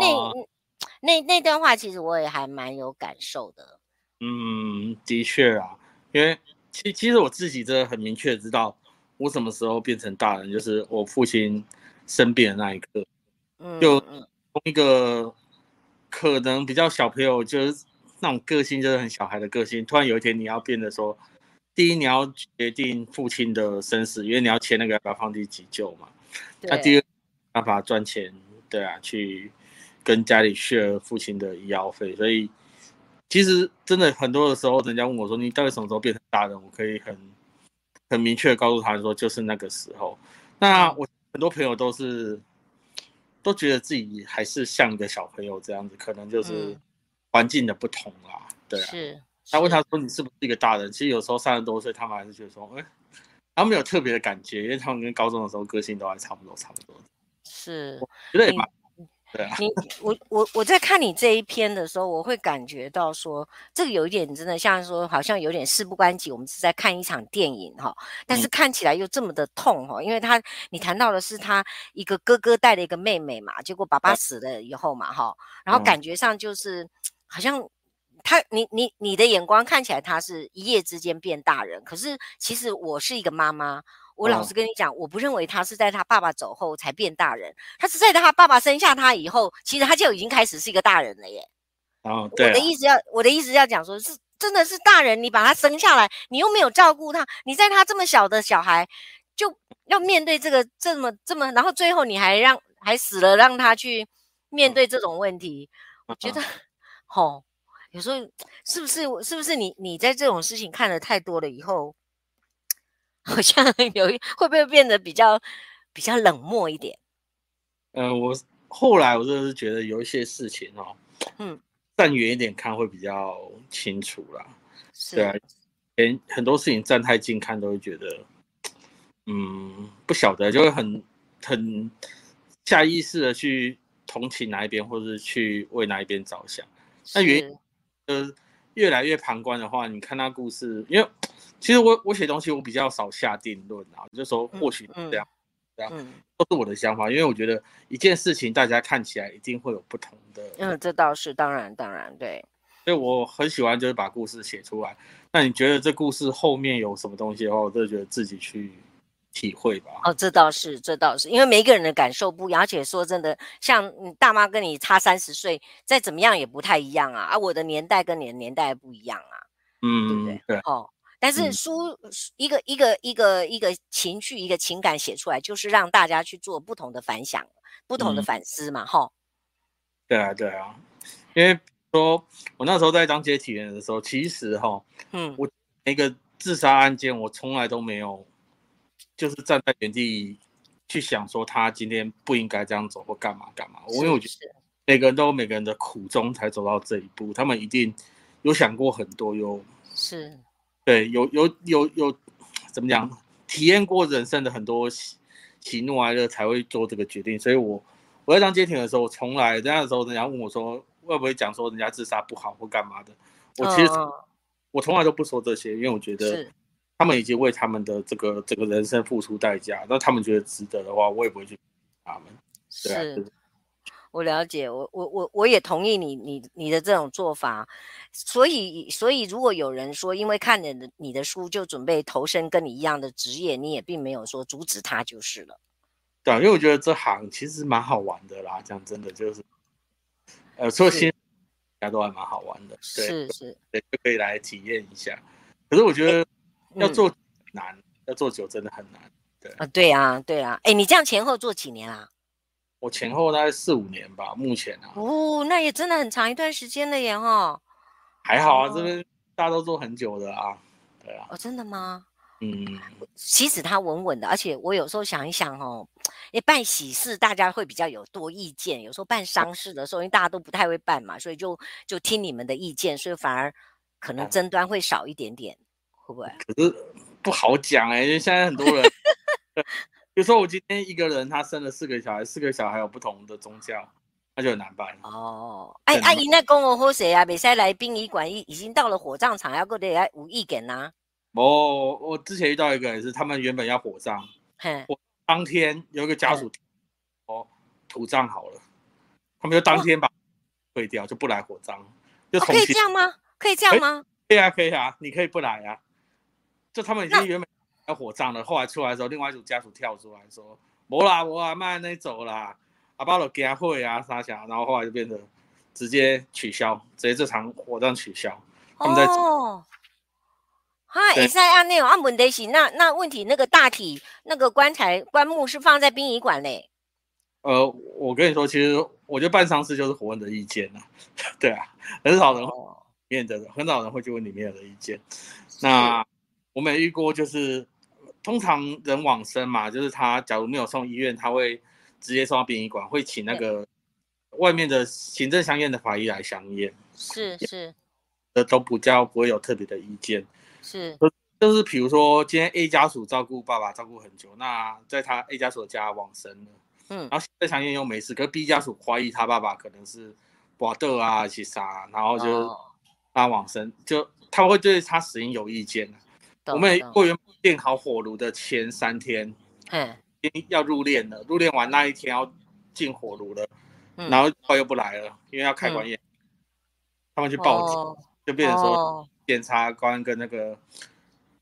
那那那段话其实我也还蛮有感受的。嗯，的确啊，因为其其实我自己真的很明确知道，我什么时候变成大人，就是我父亲生病的那一刻，嗯，就从一个可能比较小朋友，就是那种个性就是很小孩的个性，突然有一天你要变得说，第一你要决定父亲的生死，因为你要签那个要不要放弃急救嘛，那第二办法赚钱，对啊，去跟家里 share 父亲的医药费，所以。其实真的很多的时候，人家问我说：“你到底什么时候变成大人？”我可以很很明确的告诉他说：“就是那个时候。”那我很多朋友都是都觉得自己还是像一个小朋友这样子，可能就是环境的不同啦。嗯、对啊。是。他问他说：“你是不是一个大人？”其实有时候三十多岁，他们还是觉得说：“哎，他们没有特别的感觉，因为他们跟高中的时候个性都还差不多，差不多。”是。觉得也蛮。对啊，你我我我在看你这一篇的时候，我会感觉到说，这个有一点真的像说，好像有点事不关己，我们是在看一场电影哈，但是看起来又这么的痛哈，因为他你谈到的是他一个哥哥带了一个妹妹嘛，结果爸爸死了以后嘛哈，然后感觉上就是好像他你你你的眼光看起来他是一夜之间变大人，可是其实我是一个妈妈。我老实跟你讲，哦、我不认为他是在他爸爸走后才变大人，他是在他爸爸生下他以后，其实他就已经开始是一个大人了耶。哦，对、啊。我的意思要，我的意思要讲说，是真的是大人，你把他生下来，你又没有照顾他，你在他这么小的小孩，就要面对这个这么这么，然后最后你还让还死了，让他去面对这种问题，我觉得，*laughs* 吼、哦，有时候是不是是不是你你在这种事情看的太多了以后？*laughs* 好像 *laughs* 有一会不会变得比较比较冷漠一点？嗯、呃，我后来我就是觉得有一些事情哦，嗯，站远一点看会比较清楚啦。是对啊，连很多事情站太近看都会觉得，嗯，不晓得就会很很下意识的去同情哪一边，或者是去为哪一边着想。那原越来越旁观的话，你看那故事，因为。其实我我写东西我比较少下定论啊，就说或许这样，这样都是我的想法，因为我觉得一件事情大家看起来一定会有不同的。嗯，这倒是当然当然对。所以我很喜欢就是把故事写出来。那你觉得这故事后面有什么东西的话，我就觉得自己去体会吧。哦，这倒是这倒是，因为每一个人的感受不一样，而且说真的，像你大妈跟你差三十岁，再怎么样也不太一样啊。啊，我的年代跟你的年代不一样啊。嗯，对不对？对。哦。但是书一个一个一个一个情绪一个情感写出来，就是让大家去做不同的反响、不同的反思嘛，哈、嗯。对啊，对啊，因为说我那时候在当接体验的时候，其实哈，嗯，我那个自杀案件，我从来都没有，就是站在原地去想说他今天不应该这样走或干嘛干嘛。我因为我觉得每个人都有每个人的苦衷才走到这一步，他们一定有想过很多，有是，对，有有有有怎么讲，体验过人生的很多喜喜怒哀乐才会做这个决定。所以我我在当接亭的时候，我从来那时候人家问我说会不会讲说人家自杀不好或干嘛的，我其实、嗯、我从来都不说这些，因为我觉得他们已经为他们的这个这个人生付出代价，那他们觉得值得的话，我也不会去他们。对啊、是。我了解，我我我我也同意你你你的这种做法，所以所以如果有人说因为看了你的书就准备投身跟你一样的职业，你也并没有说阻止他就是了。对，因为我觉得这行其实蛮好玩的啦，讲真的就是，呃，说新大家都还蛮好玩的，对是是，对，就可以来体验一下。可是我觉得要做难，嗯、要做久真的很难。对啊，对啊，对啊，哎，你这样前后做几年啊？我前后大概四五年吧，目前啊。哦，那也真的很长一段时间了耶哈。还好啊，哦、这边大家都做很久的啊，对啊。哦，真的吗？嗯。其实他稳稳的，而且我有时候想一想哦，也办喜事大家会比较有多意见，有时候办丧事的时候，因为大家都不太会办嘛，所以就就听你们的意见，所以反而可能争端会少一点点，会不会？可是不好讲哎、欸，因为现在很多人。*laughs* 比如说我今天一个人，他生了四个小孩，四个小孩有不同的宗教，那就很难办哦。哎，阿姨，那公我喝谁啊？比赛来殡仪馆，已已经到了火葬场，要过得来无意见呐。哦，我之前遇到一个也是，他们原本要火葬，嘿，当天有一个家属哦土葬好了，他们就当天把退掉，就不来火葬，就重新、哦、可以这样吗？可以这样吗？可以啊，可以啊，你可以不来啊。就他们已经原本。要火葬了，后来出来的时候，另外一组家属跳出来说：“没啦，我阿妈那走啦，阿爸都给会啊啥啥。”然后后来就变成直接取消，直接这场火葬取消。他们在哦，哈，也是按那种按问题是那那问题那个大体那个棺材棺木是放在殡仪馆嘞。呃，我跟你说，其实我觉得办丧事就是火人的意见啊，*laughs* 对啊，很少人面的，很少人会去问里面的意见。那我没遇过，就是。通常人往生嘛，就是他假如没有送医院，他会直接送到殡仪馆，会请那个外面的行政相验的法医来相验。是是，呃，都不叫不会有特别的意见。是，就是比如说今天 A 家属照顾爸爸照顾很久，那在他 A 家属的家往生了，嗯，然后行政相验又没事，可是 B 家属怀疑他爸爸可能是瓦德啊去杀，然后就他往生，哦、就他会对他死因有意见。我们也过原练好火炉的前三天，嗯，要入殓了，入殓完那一天要进火炉了，嗯、然后他又不来了，因为要开棺验，嗯、他们去报警，哦、就变成说检察官跟那个、哦、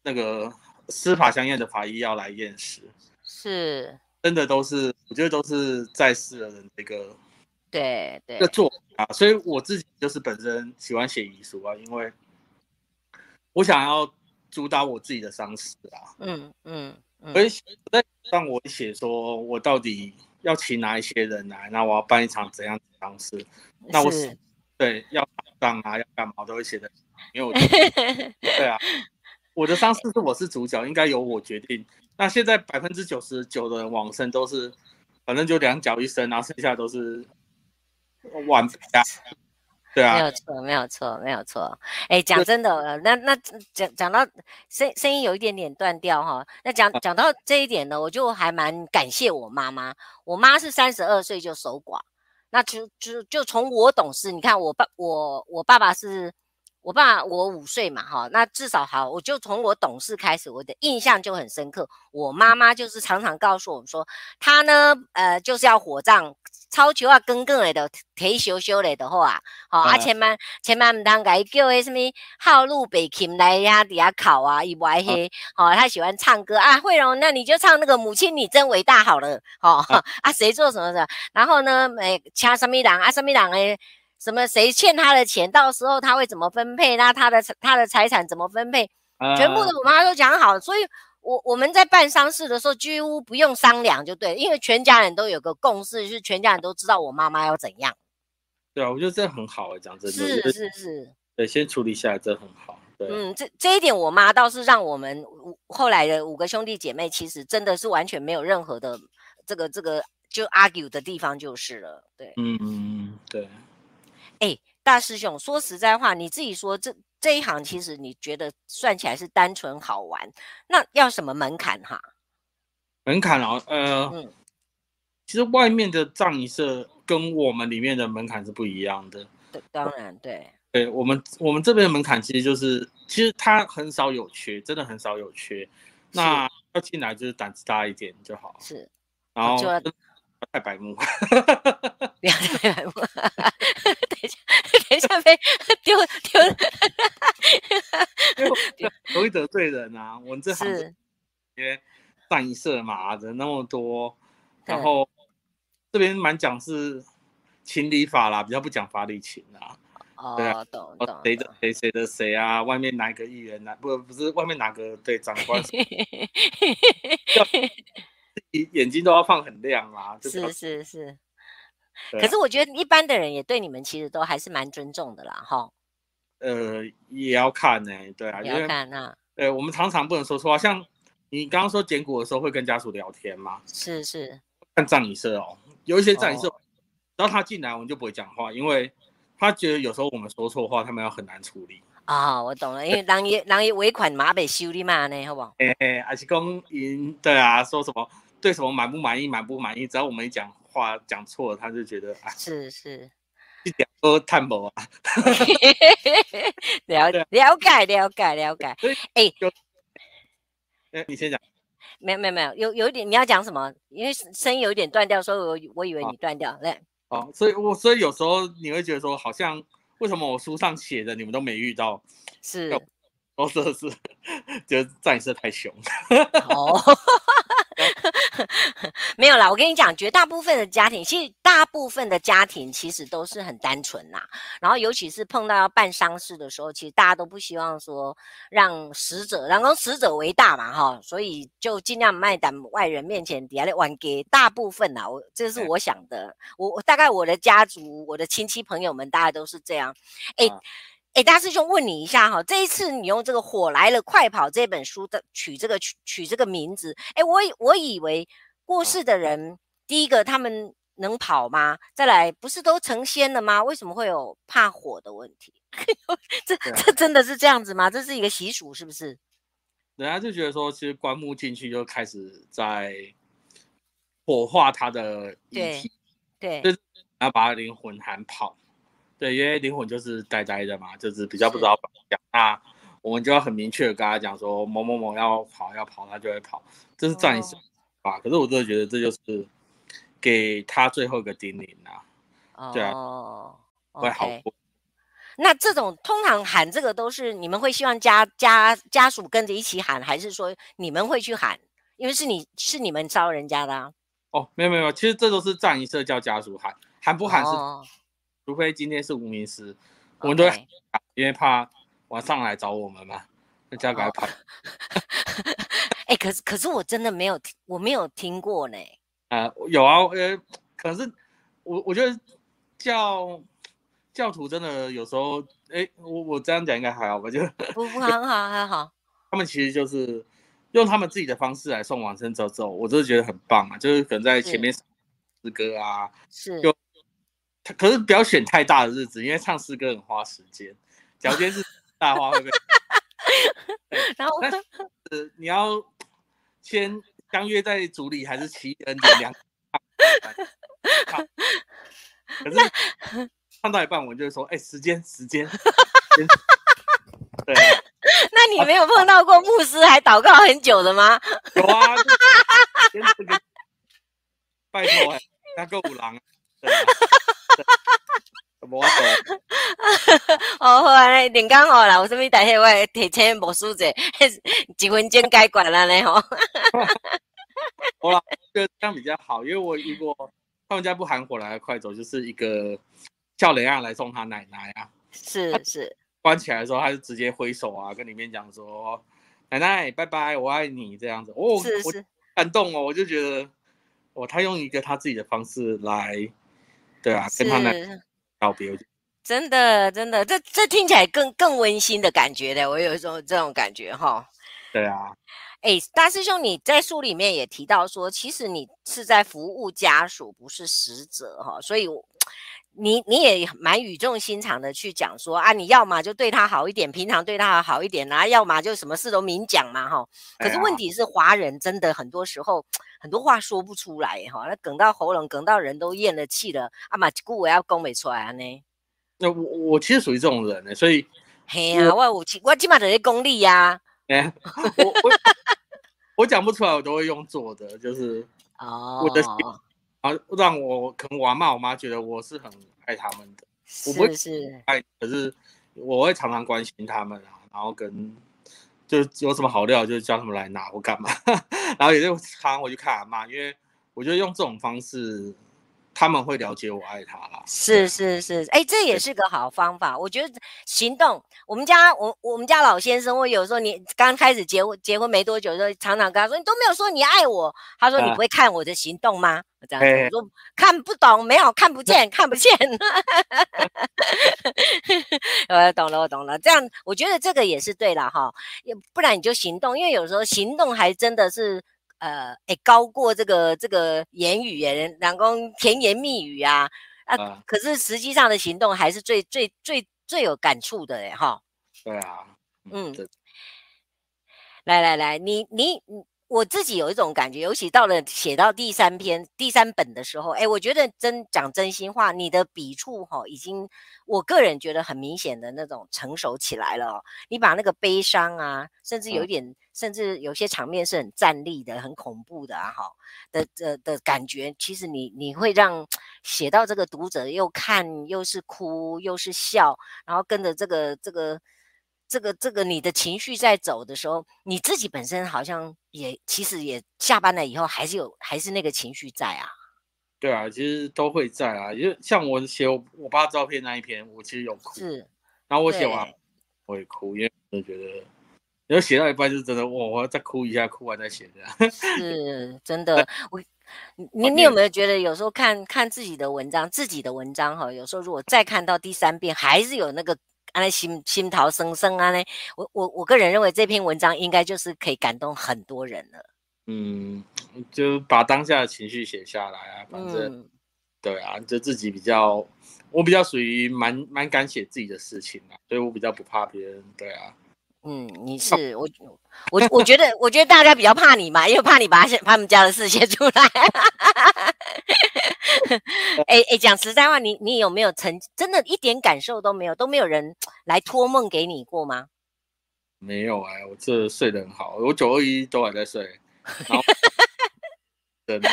那个司法相验的法医要来验尸，是，真的都是，我觉得都是在世的人这个，对对，这做啊，所以我自己就是本身喜欢写遗书啊，因为我想要。主导我自己的丧事啊，嗯嗯，所以在让我写说，我到底要请哪一些人来，那我要办一场怎样的丧事，那我是对要葬啊，要干嘛，我都会写的，因为我 *laughs* 对啊，我的丧事是我是主角，应该由我决定。那现在百分之九十九的人往生都是，反正就两脚一伸，然后剩下都是晚辈啊。对啊，没有错，没有错，没有错。哎，讲真的，那那讲讲到声声音有一点点断掉哈。那讲讲到这一点呢，我就还蛮感谢我妈妈。我妈是三十二岁就守寡，那就就就从我懂事，你看我爸我我爸爸是。我爸我五岁嘛，哈，那至少好，我就从我懂事开始，我的印象就很深刻。我妈妈就是常常告诉我们说，她呢，呃，就是要火葬，超球啊，更更的提修修嘞的话，好，啊，千万千万唔当该叫诶什么号路北琴来呀底下考啊，以外嘿，好，他喜欢唱歌。啊，慧荣，那你就唱那个母亲你真伟大好了，好，啊，谁做什么的，然后呢，诶，掐什么人啊，什么人诶。什么？谁欠他的钱？到时候他会怎么分配？那他的他的财产怎么分配？全部的我妈都讲好，所以我我们在办丧事的时候几乎不用商量就对，因为全家人都有个共识，就是全家人都知道我妈妈要怎样。对啊，我觉得这很好哎，讲真的。是是是。对，先处理下来，这很好。对，嗯，这这一点我妈倒是让我们后来的五个兄弟姐妹，其实真的是完全没有任何的这个这个就 argue 的地方就是了。对，嗯嗯对。哎，大师兄，说实在话，你自己说这这一行其实你觉得算起来是单纯好玩，那要什么门槛哈？门槛哦，呃，嗯，其实外面的葬仪社跟我们里面的门槛是不一样的。对，当然对。对我们，我们这边的门槛其实就是，其实它很少有缺，真的很少有缺。那要进来就是胆子大一点就好。是，然后太白目，不要太白目。等一下，等一下被丢丢，*laughs* 容易得罪人啊。我们这行因为葬仪社嘛，人那么多，然后这边蛮讲是情理法啦，比较不讲法理情啦。哦，对啊，懂懂。谁的谁谁的谁啊？外面哪个议员哪不不是外面哪个对长官？*laughs* 眼睛都要放很亮啊！是是是。可是我觉得一般的人也对你们其实都还是蛮尊重的啦，哈。呃，也要看呢、欸，对啊，也要看啊。对，我们常常不能说错话，像你刚刚说捡骨的时候会跟家属聊天吗？是是。看葬仪社哦，有一些葬仪社，然后他进来我们就不会讲话，因为。他觉得有时候我们说错话，他们要很难处理啊、哦。我懂了，因为人也人也尾款马被修理嘛呢，好不好？哎哎，还是讲因对啊，说什么对什么满不满意，满不满意，只要我们一讲话讲错了，他就觉得啊，是是，一点都探不 *laughs* 啊。了了解了解了解。哎，哎，你先讲。没有没有没有，有有一点你要讲什么？因为声音有一点断掉，所以我我以为你断掉，来、哦。哦，所以我所以有时候你会觉得说，好像为什么我书上写的你们都没遇到？是，我说的是，*laughs* 觉得战士太凶。*laughs* 哦。*laughs* 没有啦，我跟你讲，绝大部分的家庭，其实大部分的家庭其实都是很单纯呐。然后，尤其是碰到要办丧事的时候，其实大家都不希望说让死者，然后死者为大嘛，哈，所以就尽量卖在外人面前底下的玩给大部分呐。我这是我想的，我我大概我的家族、我的亲戚朋友们，大概都是这样。哎。啊哎，大师兄问你一下哈，这一次你用这个《火来了，快跑》这本书的取这个取取这个名字，哎，我我以为过世的人，第一个他们能跑吗？再来，不是都成仙了吗？为什么会有怕火的问题？*laughs* 这这真的是这样子吗？这是一个习俗是不是？人家就觉得说，其实棺木进去就开始在火化他的遗体，对，对，然后把他灵魂喊跑。对，因为灵魂就是呆呆的嘛，就是比较不知道讲。那我们就要很明确的跟他讲说，某某某要跑要跑，他就会跑，这是战士吧？可是我真的觉得这就是给他最后一个叮咛啊。哦、对啊，会好过。那这种通常喊这个都是你们会希望家家家属跟着一起喊，还是说你们会去喊？因为是你是你们招人家的啊。哦，没有没有，其实这都是站一社叫家属喊，喊不喊是。哦除非今天是无名尸，我们都会因为怕晚上来找我们嘛，就叫他跑。*laughs* 哎，可是可是我真的没有听，我没有听过呢。啊、呃，有啊，呃，可是我我觉得教教徒真的有时候，哎，我我这样讲应该还好吧？就不不很好很好。他们其实就是用他们自己的方式来送往生咒咒，我真的觉得很棒啊！就是可能在前面诗歌啊，是就。可是不要选太大的日子，因为唱诗歌很花时间。条件是 *laughs* 大花会不会？*laughs* 然后，但是你要先相约在组里还是祈恩的两？可是唱到一半，我就会说：“哎、欸，时间，时间。”对。*laughs* 那你没有碰到过牧师还祷告很久的吗？有啊。拜托，那个五郎。对 *laughs* 无法度，*laughs* 哦，好啊，连刚好啦，有啥物代替我提醒无输者，*laughs* 一分钟解决了呢吼。好啦，就这样比较好，因为我如果他们家不含火来快走，就是一个叫雷亚来送他奶奶啊。是是，关起来的时候，他就直接挥手啊，跟里面讲说：“奶奶，拜拜，我爱你。”这样子，哦，是是，感动哦，我就觉得，哦，他用一个他自己的方式来，对啊，跟他奶奶。告别，*laughs* 真的真的，这这听起来更更温馨的感觉的，我有一种这种感觉哈。对啊，哎，大师兄，你在书里面也提到说，其实你是在服务家属，不是使者哈，所以你你也蛮语重心长的去讲说啊，你要么就对他好一点，平常对他好一点啊，要么就什么事都明讲嘛哈。可是问题是，华人真的很多时候很多话说不出来哈，那梗到喉咙，梗到人都咽了气了，啊嘛，故我要恭维出来呢。那我我其实属于这种人呢，所以，嘿呀，我我我起码得功力呀。哎，我我 *laughs* 我讲不出来，我都会用做的，就是哦，我的啊，让我可能我妈我妈觉得我是很爱他们的，我不会是爱，可是我会常常关心他们啊，然后跟就有什么好料就叫他们来拿或干嘛，*laughs* 然后也就常常回去看阿妈，因为我觉得用这种方式。他们会了解我爱他啦，是是是，哎，这也是个好方法。我觉得行动，我们家我我们家老先生，我有时候你刚开始结婚结婚没多久，时候常常跟他说，你都没有说你爱我。他说你不会看我的行动吗？啊、这样子我说看不懂，没有看不见，看不见。我懂了，我懂了。这样我觉得这个也是对了哈，不然你就行动，因为有时候行动还真的是。呃，哎，高过这个这个言语耶，人讲甜言蜜语啊，啊，啊可是实际上的行动还是最最最最有感触的哎哈。对啊，嗯，来来来，你你我自己有一种感觉，尤其到了写到第三篇第三本的时候，哎，我觉得真讲真心话，你的笔触哈，已经我个人觉得很明显的那种成熟起来了哦。你把那个悲伤啊，甚至有一点。嗯甚至有些场面是很站立的、很恐怖的啊，哈的的的感觉，其实你你会让写到这个读者又看又是哭又是笑，然后跟着这个这个这个这个你的情绪在走的时候，你自己本身好像也其实也下班了以后还是有还是那个情绪在啊。对啊，其实都会在啊，因为像我写我我爸照片那一篇，我其实有哭，是，然后我写完我也哭，因为我觉得。然后写到一半就真的，哇！我要再哭一下，哭完再写这样。*laughs* 是真的，我你你有没有觉得有时候看看自己的文章，自己的文章哈，有时候如果再看到第三遍，还是有那个啊那心心桃生生啊呢？我我我个人认为这篇文章应该就是可以感动很多人了。嗯，就把当下的情绪写下来啊，反正、嗯、对啊，就自己比较，我比较属于蛮蛮敢写自己的事情啊，所以我比较不怕别人。对啊。嗯，你是我，我我觉得，我觉得大家比较怕你嘛，因为怕你把他他们家的事写出来。*laughs* 哎哎，讲实在话，你你有没有曾真的一点感受都没有，都没有人来托梦给你过吗？没有哎，我这睡得很好，我九二一都还在睡。*laughs* 真的。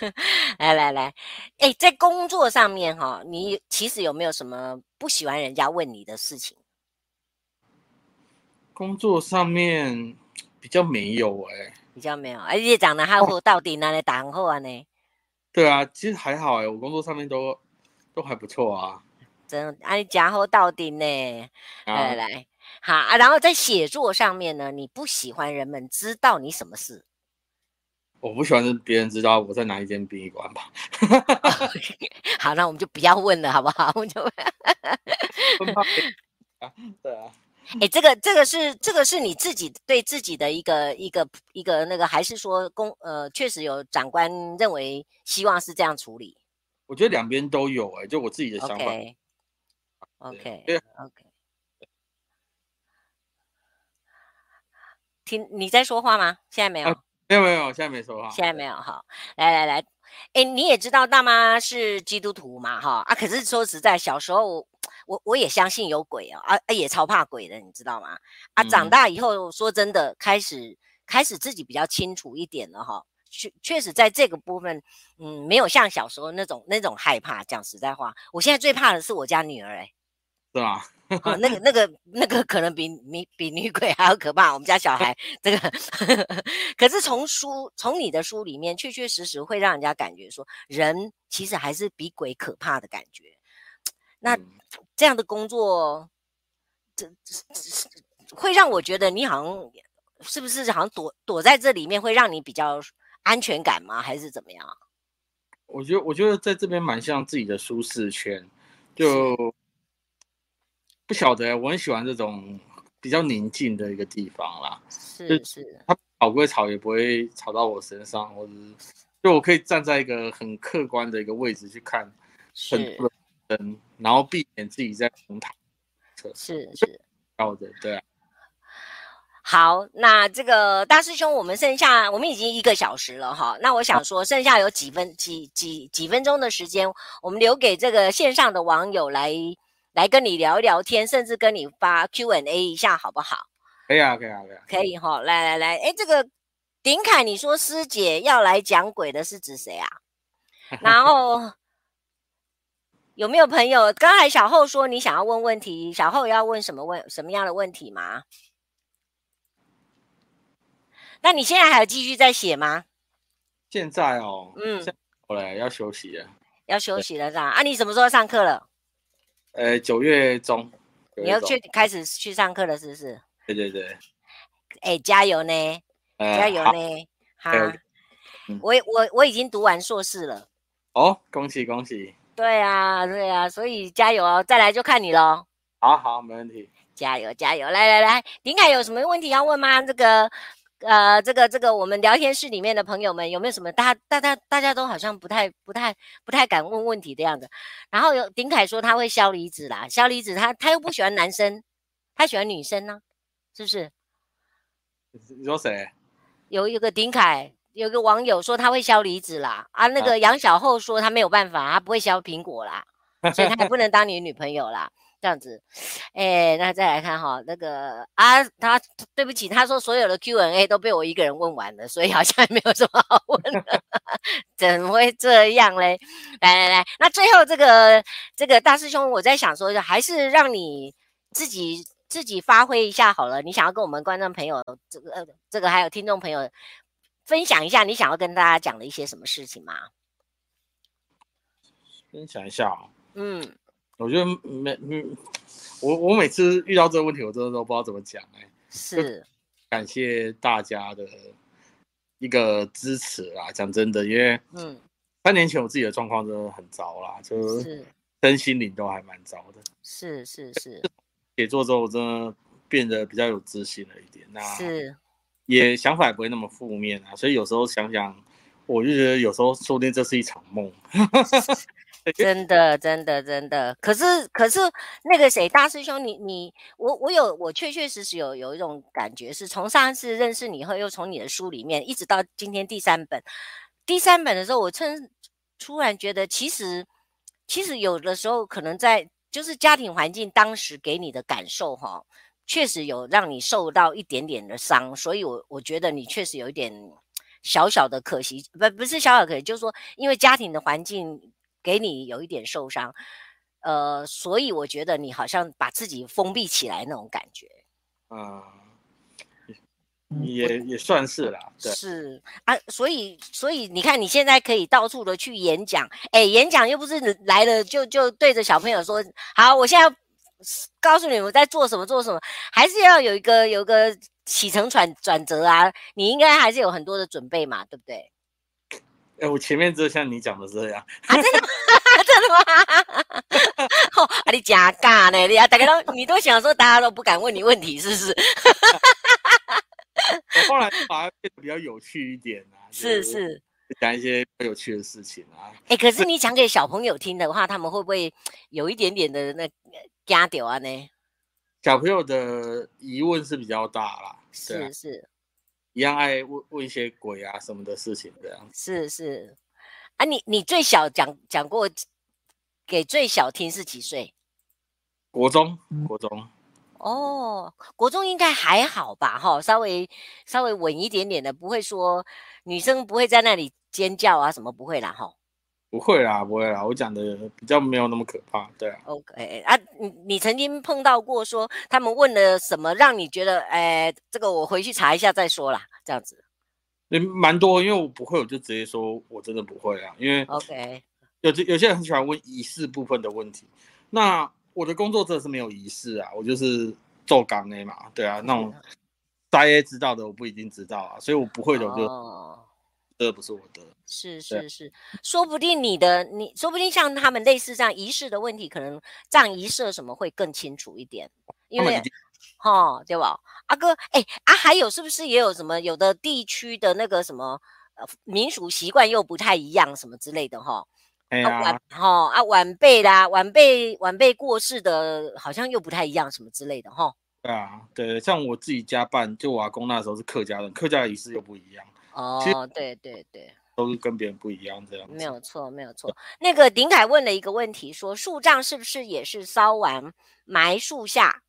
*laughs* 来来来，哎，在工作上面哈，你其实有没有什么不喜欢人家问你的事情？工作上面比较没有哎、欸，比较没有，而且长得还好，到底哪里打很好啊呢？对啊，其实还好哎、欸，我工作上面都都还不错啊。真，啊你假好到底呢？来来来，好啊。然后在写作上面呢，你不喜欢人们知道你什么事？*laughs* 我不喜欢别人知道我在哪一间殡仪馆吧。*laughs* 好，那我们就不要问了，好不好？我们就 *laughs* 对啊。哎，这个这个是这个是你自己对自己的一个一个一个那个，还是说公呃，确实有长官认为希望是这样处理？我觉得两边都有哎、欸，就我自己的想法。OK OK OK。听你在说话吗？现在没有？啊、没有没有，现在没说话。现在没有哈。来来来，哎，你也知道大妈是基督徒嘛哈啊，可是说实在，小时候。我我也相信有鬼哦，啊，也超怕鬼的，你知道吗？啊，长大以后说真的，开始开始自己比较清楚一点了哈。确确实在这个部分，嗯，没有像小时候那种那种害怕。讲实在话，我现在最怕的是我家女儿，哎，是吧？啊，*laughs* 那个 *laughs* 那个那个可能比比比女鬼还要可怕。我们家小孩这个，*laughs* 可是从书从你的书里面，确确实实会让人家感觉说，人其实还是比鬼可怕的感觉。那。嗯这样的工作，这这会让我觉得你好像是不是好像躲躲在这里面，会让你比较安全感吗？还是怎么样？我觉得我觉得在这边蛮像自己的舒适圈，就不晓得我很喜欢这种比较宁静的一个地方啦。是是，他吵归吵，也不会吵到我身上，或者是就我可以站在一个很客观的一个位置去看很多人，然后避免自己在红毯。是是，好的，对啊。*laughs* 好，那这个大师兄，我们剩下我们已经一个小时了哈。那我想说，剩下有几分几几几分钟的时间，我们留给这个线上的网友来来跟你聊一聊天，甚至跟你发 Q&A 一下，好不好？可以啊，可以啊，可以啊。可以哈，来来来，哎，这个鼎凯，你说师姐要来讲鬼的是指谁啊？*laughs* 然后有没有朋友？刚才小后说你想要问问题，小后要问什么问什么样的问题吗？那你现在还有继续在写吗？现在哦，嗯，后来要休息了，要休息了是吧？啊，你什么时候上课了？呃，九月中，你要去开始去上课了，是不是？对对对，哎、欸，加油呢，呃、加油呢，好，哈嗯、我我我已经读完硕士了，哦，恭喜恭喜，对啊对啊，所以加油哦，再来就看你喽，好好，没问题，加油加油，来来来，林凯有什么问题要问吗？这个。呃，这个这个，我们聊天室里面的朋友们有没有什么？大家大家大家都好像不太不太不太敢问问题的样子。然后有鼎凯说他会削梨子啦，削梨子他他又不喜欢男生，他喜欢女生呢、啊，是不是？你说谁？有一个鼎凯，有个网友说他会削梨子啦，啊，那个杨小厚说他没有办法，他不会削苹果啦，所以他也不能当你女朋友啦。这样子，哎，那再来看哈，那个啊，他对不起，他说所有的 Q&A 都被我一个人问完了，所以好像也没有什么好问的，*laughs* 怎么会这样嘞？来来来，那最后这个这个大师兄，我在想说，还是让你自己自己发挥一下好了。你想要跟我们观众朋友，这个这个还有听众朋友分享一下，你想要跟大家讲的一些什么事情吗？分享一下，嗯。我觉得没嗯，我我每次遇到这个问题，我真的都不知道怎么讲哎、欸。是，感谢大家的一个支持啦。讲真的，因为嗯，三年前我自己的状况真的很糟啦，就是身心灵都还蛮糟的。是是是，写作之后我真的变得比较有自信了一点。那是，也想法也不会那么负面啊。所以有时候想想，我就觉得有时候说不定这是一场梦。*laughs* *laughs* 真的，真的，真的。可是，可是那个谁，大师兄，你你我我有，我确确实实有有一种感觉，是从上次认识你以后，又从你的书里面，一直到今天第三本，第三本的时候，我突突然觉得，其实其实有的时候可能在就是家庭环境当时给你的感受，哈，确实有让你受到一点点的伤，所以我我觉得你确实有一点小小的可惜，不不是小小可惜，就是说因为家庭的环境。给你有一点受伤，呃，所以我觉得你好像把自己封闭起来那种感觉，嗯，也也算是啦，对，是啊，所以所以你看你现在可以到处的去演讲，哎，演讲又不是来了就就对着小朋友说，好，我现在告诉你我在做什么做什么，还是要有一个有一个起承转转折啊，你应该还是有很多的准备嘛，对不对？哎、欸，我前面就像你讲的这样，啊，真的吗？*laughs* 真的吗？*laughs* 哦，啊，你假尬呢？你啊，大家都你都想说，大家都不敢问你问题，是不是？*laughs* 我后来把它变得比较有趣一点啊，是是，讲一些有趣的事情啊。哎、欸，可是你讲给小朋友听的话，他们会不会有一点点的那惊掉啊？呢？小朋友的疑问是比较大啦，是、啊、是。是一样爱问问一些鬼啊什么的事情，这样是是啊你，你你最小讲讲过给最小听是几岁？国中，国中。哦，国中应该还好吧？哈，稍微稍微稳一点点的，不会说女生不会在那里尖叫啊什么，不会啦，哈。不会啦，不会啦，我讲的比较没有那么可怕，对啊。OK 啊，你你曾经碰到过说他们问了什么让你觉得，哎，这个我回去查一下再说啦，这样子。也蛮多，因为我不会，我就直接说我真的不会啊，因为 OK 有有些人很喜欢问仪式部分的问题，那我的工作真的是没有仪式啊，我就是做岗的嘛，对啊，那种 *laughs* 大家知道的我不一定知道啊，所以我不会的我就。Oh. 这不是我的，是是是，说不定你的你，说不定像他们类似这样仪式的问题，可能葬仪式什么会更清楚一点，因为哈，对吧？阿哥，哎啊，还有是不是也有什么有的地区的那个什么呃民俗习惯又不太一样，什么之类的哈？哎呀，晚哈啊晚辈啦，晚辈晚辈过世的，好像又不太一样，什么之类的哈。对啊，对，像我自己家办，就我阿公那时候是客家人，客家的仪式又不一样。哦，对对对，都是跟别人不一样这样。没有错，没有错。那个鼎凯问了一个问题，说树葬是不是也是烧完埋树下？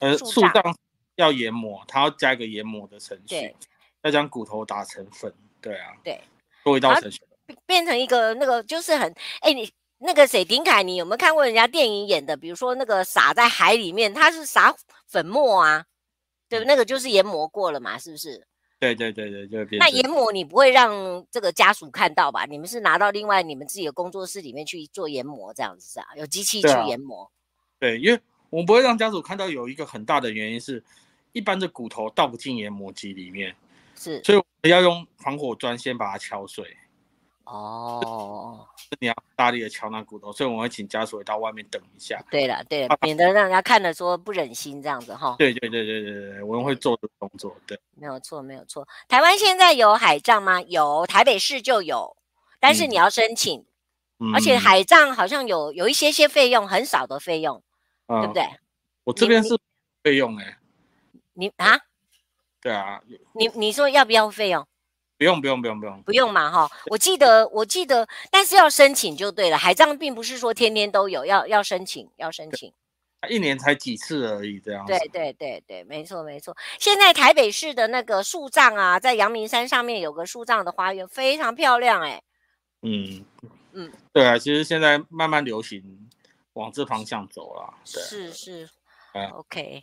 呃，树葬要研磨，它要加一个研磨的程序，要将骨头打成粉。对啊，对，多一道程序，变成一个那个就是很哎，你那个谁丁凯，你有没有看过人家电影演的？比如说那个撒在海里面，它是撒粉末啊，对，那个就是研磨过了嘛，是不是？对对对对，就变。那研磨你不会让这个家属看到吧？你们是拿到另外你们自己的工作室里面去做研磨这样子啊？有机器去研磨？对，因为。我们不会让家属看到，有一个很大的原因是，一般的骨头倒不进研磨机里面，是，所以我们要用防火砖先把它敲碎。哦，你要大力的敲那骨头，所以我们会请家属到外面等一下。对了，对了，免得让人家看了说不忍心这样子哈。对对对对对对，我们会做这个动作。对，没有错，没有错。台湾现在有海葬吗？有，台北市就有，但是你要申请，嗯、而且海葬好像有有一些些费用，很少的费用。嗯、对不对？我这边是费用哎、欸，你啊？对啊，你你说要不要费用？不用不用不用不用不用嘛哈！我记得我记得，但是要申请就对了。海葬并不是说天天都有，要要申请要申请。一年才几次而已，这样。对对对对，没错没错。现在台北市的那个树葬啊，在阳明山上面有个树葬的花园，非常漂亮哎、欸。嗯嗯，对啊，其实现在慢慢流行。往这方向走了，是是，嗯，OK，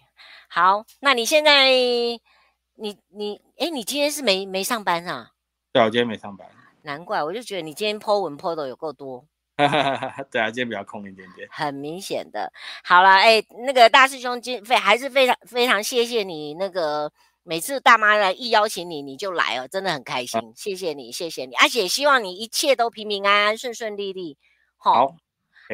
好，那你现在，你你，哎，你今天是没没上班啊？对啊，我今天没上班，难怪，我就觉得你今天 po 文 po 的有够多，*laughs* 对啊，今天比较空一点点，很明显的。好了，哎，那个大师兄今非还是非常非常谢谢你，那个每次大妈来一邀请你你就来哦，真的很开心，啊、谢谢你，谢谢你，而且希望你一切都平平安安、顺顺利利，好。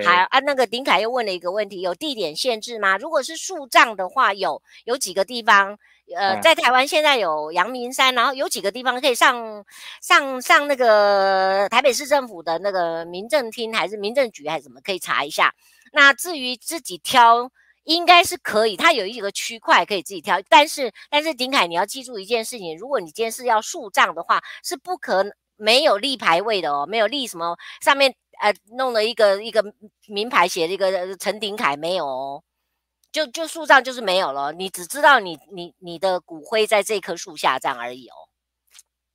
好啊，那个鼎凯又问了一个问题，有地点限制吗？如果是树葬的话，有有几个地方，呃，在台湾现在有阳明山，然后有几个地方可以上上上那个台北市政府的那个民政厅还是民政局还是什么，可以查一下。那至于自己挑，应该是可以，它有一个区块可以自己挑，但是但是鼎凯你要记住一件事情，如果你今天是要树葬的话，是不可能没有立牌位的哦，没有立什么上面。呃，弄了一个一个名牌，写了一个陈鼎凯，没有哦，就就树上就是没有了，你只知道你你你的骨灰在这棵树下这样而已哦，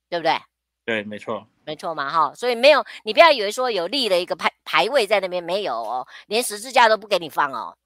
对不对？对，没错，没错嘛哈，所以没有，你不要以为说有立了一个牌牌位在那边，没有哦，连十字架都不给你放哦，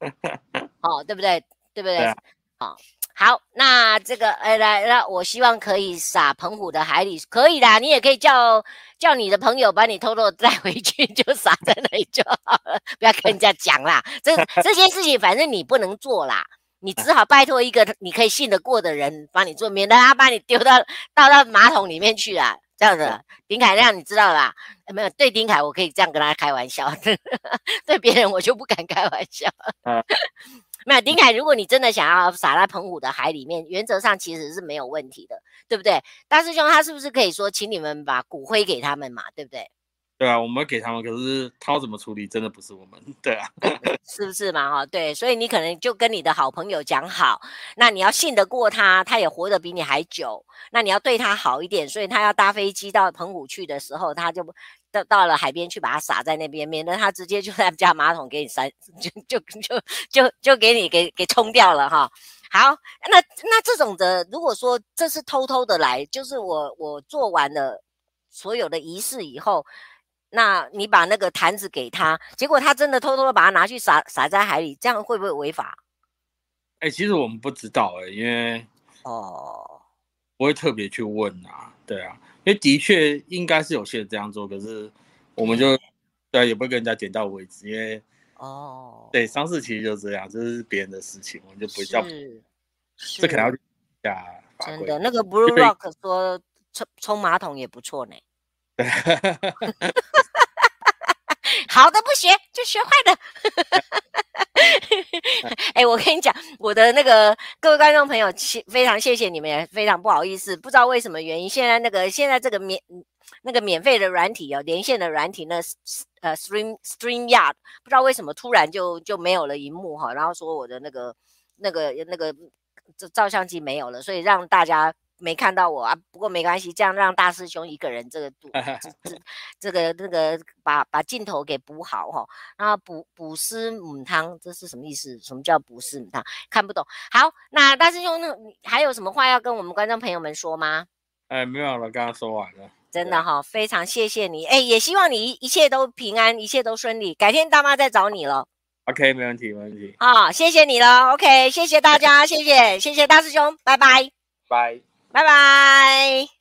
*laughs* 哦，对不对？对不对？好。好，那这个，哎，来，那我希望可以撒澎湖的海里，可以啦。你也可以叫叫你的朋友把你偷偷带回去，就撒在那里就好了，*laughs* 不要跟人家讲啦。这这些事情反正你不能做啦，你只好拜托一个你可以信得过的人帮你做，免得他把你丢到倒到马桶里面去啦。这样子，丁凯亮你知道啦。没有对丁凯，我可以这样跟他开玩笑，*laughs* 对别人我就不敢开玩笑。没有，鼎凯，如果你真的想要撒在澎湖的海里面，原则上其实是没有问题的，对不对？大师兄他是不是可以说，请你们把骨灰给他们嘛，对不对？对啊，我们给他们，可是他怎么处理，真的不是我们。对啊，*laughs* 是不是嘛？哈，对，所以你可能就跟你的好朋友讲好，那你要信得过他，他也活得比你还久，那你要对他好一点，所以他要搭飞机到澎湖去的时候，他就到到了海边去把它撒在那边，免得它直接就 *laughs* 在家马桶给你塞，*laughs* 就就就就就给你给给冲掉了哈。好，那那这种的，如果说这是偷偷的来，就是我我做完了所有的仪式以后。那你把那个坛子给他，结果他真的偷偷的把它拿去撒撒在海里，这样会不会违法？哎、欸，其实我们不知道哎、欸，因为哦，不会特别去问啊，对啊，因为的确应该是有些人这样做，可是我们就对、啊，也不会跟人家点到为止，因为哦，对，丧事其实就这样，这是别人的事情，我们就不会叫，是，这可能要加真的，那个 Blue Rock 说冲冲马桶也不错呢。*laughs* 好的不学就学坏的。*laughs* 哎、我跟你讲，我的那个各位观众朋友，谢非常谢谢你们，也非常不好意思，不知道为什么原因，现在那个现在这个免那个免费的软体哦，连线的软体呢，呃，Stream StreamYard，不知道为什么突然就就没有了荧幕哈，然后说我的那个那个那个照相机没有了，所以让大家。没看到我啊，不过没关系，这样让大师兄一个人这个这这 *laughs* 这个那个把把镜头给补好哈，然后补补师母汤，这是什么意思？什么叫补师母汤？看不懂。好，那大师兄，那你还有什么话要跟我们观众朋友们说吗？哎，没有了，刚刚说完了。真的哈、哦，非常谢谢你，哎，也希望你一切都平安，一切都顺利。改天大妈再找你了。OK，没问题，没问题。好，谢谢你了。OK，谢谢大家，谢谢谢谢大师兄，拜拜。拜。拜拜。